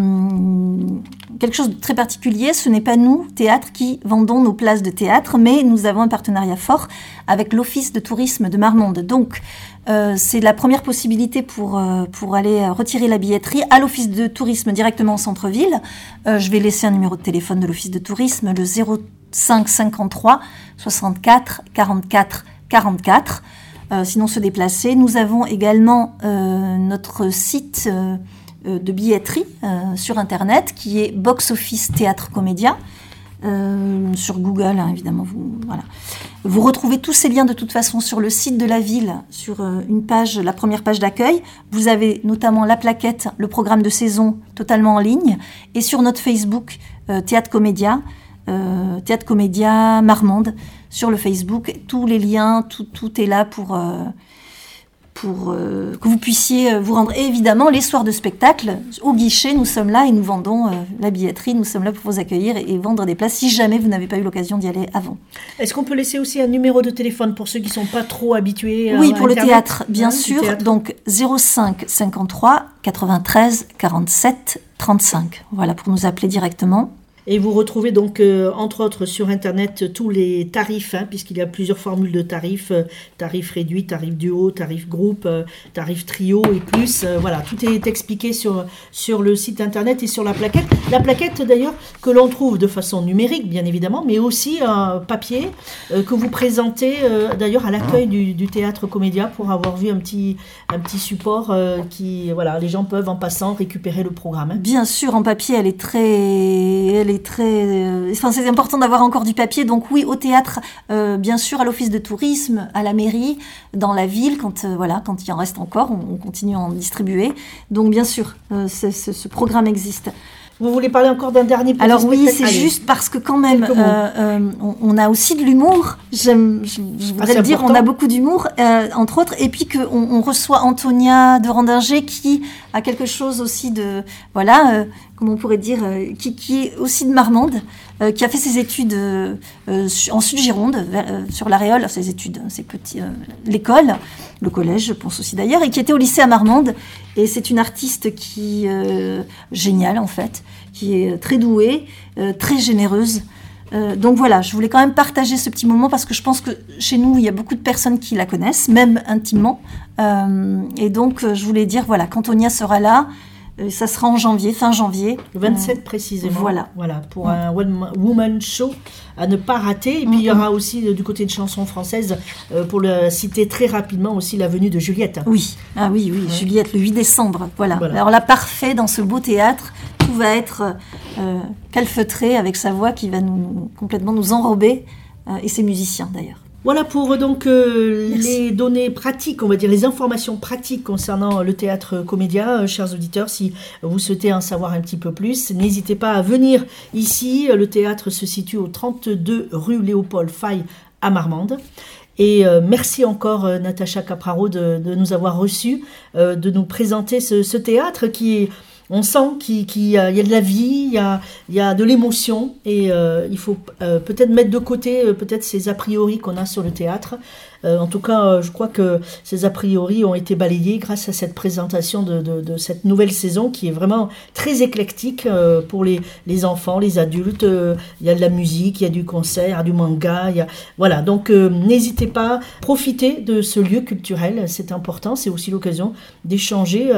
quelque chose de très particulier, ce n'est pas nous, théâtre, qui vendons nos places de théâtre, mais nous avons un partenariat fort avec l'Office de tourisme de Marmande. Donc, euh, c'est la première possibilité pour, euh, pour aller retirer la billetterie à l'Office de tourisme directement au centre-ville. je vais laisser un numéro de téléphone de l'Office de tourisme, le 05 53 64 44 44. Euh, sinon se déplacer. Nous avons également euh, notre site euh, de billetterie sur Internet qui est Box Office Théâtre Comédia. sur Google, hein, évidemment. Vous, voilà. vous retrouvez tous ces liens de toute façon sur le site de la ville, sur une page, la première page d'accueil. Vous avez notamment la plaquette, le programme de saison totalement en ligne, et sur notre Facebook Théâtre Comédia, Théâtre Comédia Marmande sur le Facebook. Tous les liens, tout, tout est là pour, euh, pour euh, que vous puissiez euh, vous rendre. Et évidemment, les soirs de spectacle, au guichet, nous sommes là et nous vendons la billetterie. Nous sommes là pour vous accueillir et, vendre des places si jamais vous n'avez pas eu l'occasion d'y aller avant. Est-ce qu'on peut laisser aussi un numéro de téléphone pour ceux qui ne sont pas trop habitués Oui, pour le théâtre, bien hein, sûr. Donc 05 53 93 47 35. Voilà, pour nous appeler directement. Et vous retrouvez donc, euh, entre autres, sur Internet tous les tarifs, hein, puisqu'il y a plusieurs formules de tarifs, euh, tarif réduit, tarif duo, tarif groupe, euh, tarif trio et plus. voilà, tout est expliqué sur, sur le site Internet et sur la plaquette. La plaquette, d'ailleurs, que l'on trouve de façon numérique, bien évidemment, mais aussi un papier que vous présentez, d'ailleurs, à l'accueil du, du, théâtre Comédia pour avoir vu un petit, un petit support qui, voilà, les gens peuvent en passant récupérer le programme. Hein. Bien sûr, en papier, elle est très... Elle est Euh, c'est important d'avoir encore du papier. Donc oui, au théâtre, euh, bien sûr, à l'office de tourisme, à la mairie, dans la ville, quand euh, voilà, quand il en reste encore, on, continue à en distribuer. Donc bien sûr, ce programme existe. Vous voulez parler encore d'un dernier petit Alors oui, c'est juste parce que quand même, on, a aussi de l'humour. Je, voudrais le dire, on a beaucoup d'humour, entre autres, et puis qu'on on reçoit Antonia de Randinger qui a quelque chose aussi de, voilà, comment on pourrait dire, euh, qui, est aussi de Marmande, euh, qui a fait ses études euh, en Sud-Gironde, sur l'Aréole, ses études, ses petits, l'école, le collège, je pense aussi d'ailleurs, et qui était au lycée à Marmande. Et c'est une artiste qui géniale en fait, qui est très douée, très généreuse. donc voilà, je voulais quand même partager ce petit moment parce que je pense que chez nous, il y a beaucoup de personnes qui la connaissent, même intimement. et donc, je voulais dire, voilà, qu'Antonia sera là, euh, ça sera en janvier, fin janvier. Le 27 précisément. Voilà. Voilà, pour un One Woman Show à ne pas rater. Et puis il y aura aussi euh, du côté de chansons françaises, euh, pour le citer très rapidement, aussi la venue de Juliette. Oui, ah oui, oui, Juliette, le 8 décembre. Voilà. Alors là, parfait dans ce beau théâtre. Tout va être calfeutré avec sa voix qui va nous, complètement nous enrober, et ses musiciens d'ailleurs. Voilà pour donc euh, les données pratiques, on va dire les informations pratiques concernant le théâtre comédia. Euh, chers auditeurs, si vous souhaitez en savoir un petit peu plus, n'hésitez pas à venir ici. Le théâtre se situe au 32 rue Léopold Faye à Marmande. Et euh, merci encore Natacha Capraro de, nous avoir reçus, de nous présenter ce, ce théâtre qui est on sent qu'il y, a de la vie, il y a, de l'émotion, et euh, il faut euh, peut-être mettre de côté euh, peut-être ces a priori qu'on a sur le théâtre en tout cas, euh, je crois que ces a priori ont été balayés grâce à cette présentation de, cette nouvelle saison qui est vraiment très éclectique euh, pour les, les, enfants, les adultes. Il y a de la musique, il y a du concert, du manga. Y a... Voilà, donc n'hésitez pas, profitez de ce lieu culturel, c'est important. C'est aussi l'occasion d'échanger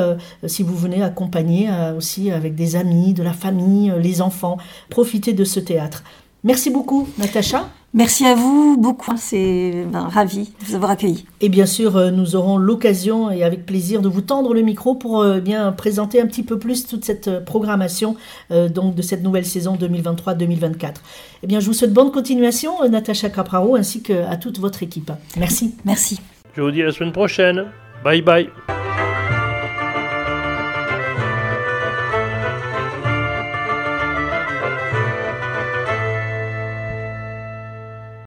si vous venez accompagner aussi avec des amis, de la famille, les enfants. Profitez de ce théâtre. Merci beaucoup, Natacha. Merci à vous beaucoup. C'est ben, ravi de vous avoir accueilli. Et bien sûr, euh, nous aurons l'occasion et avec plaisir de vous tendre le micro pour euh, bien présenter un petit peu plus toute cette euh, programmation donc de cette nouvelle saison 2023-2024. Eh bien, je vous souhaite bonne continuation, Natacha Capraro, ainsi qu'à toute votre équipe. Merci. Merci. Je vous dis à la semaine prochaine. Bye bye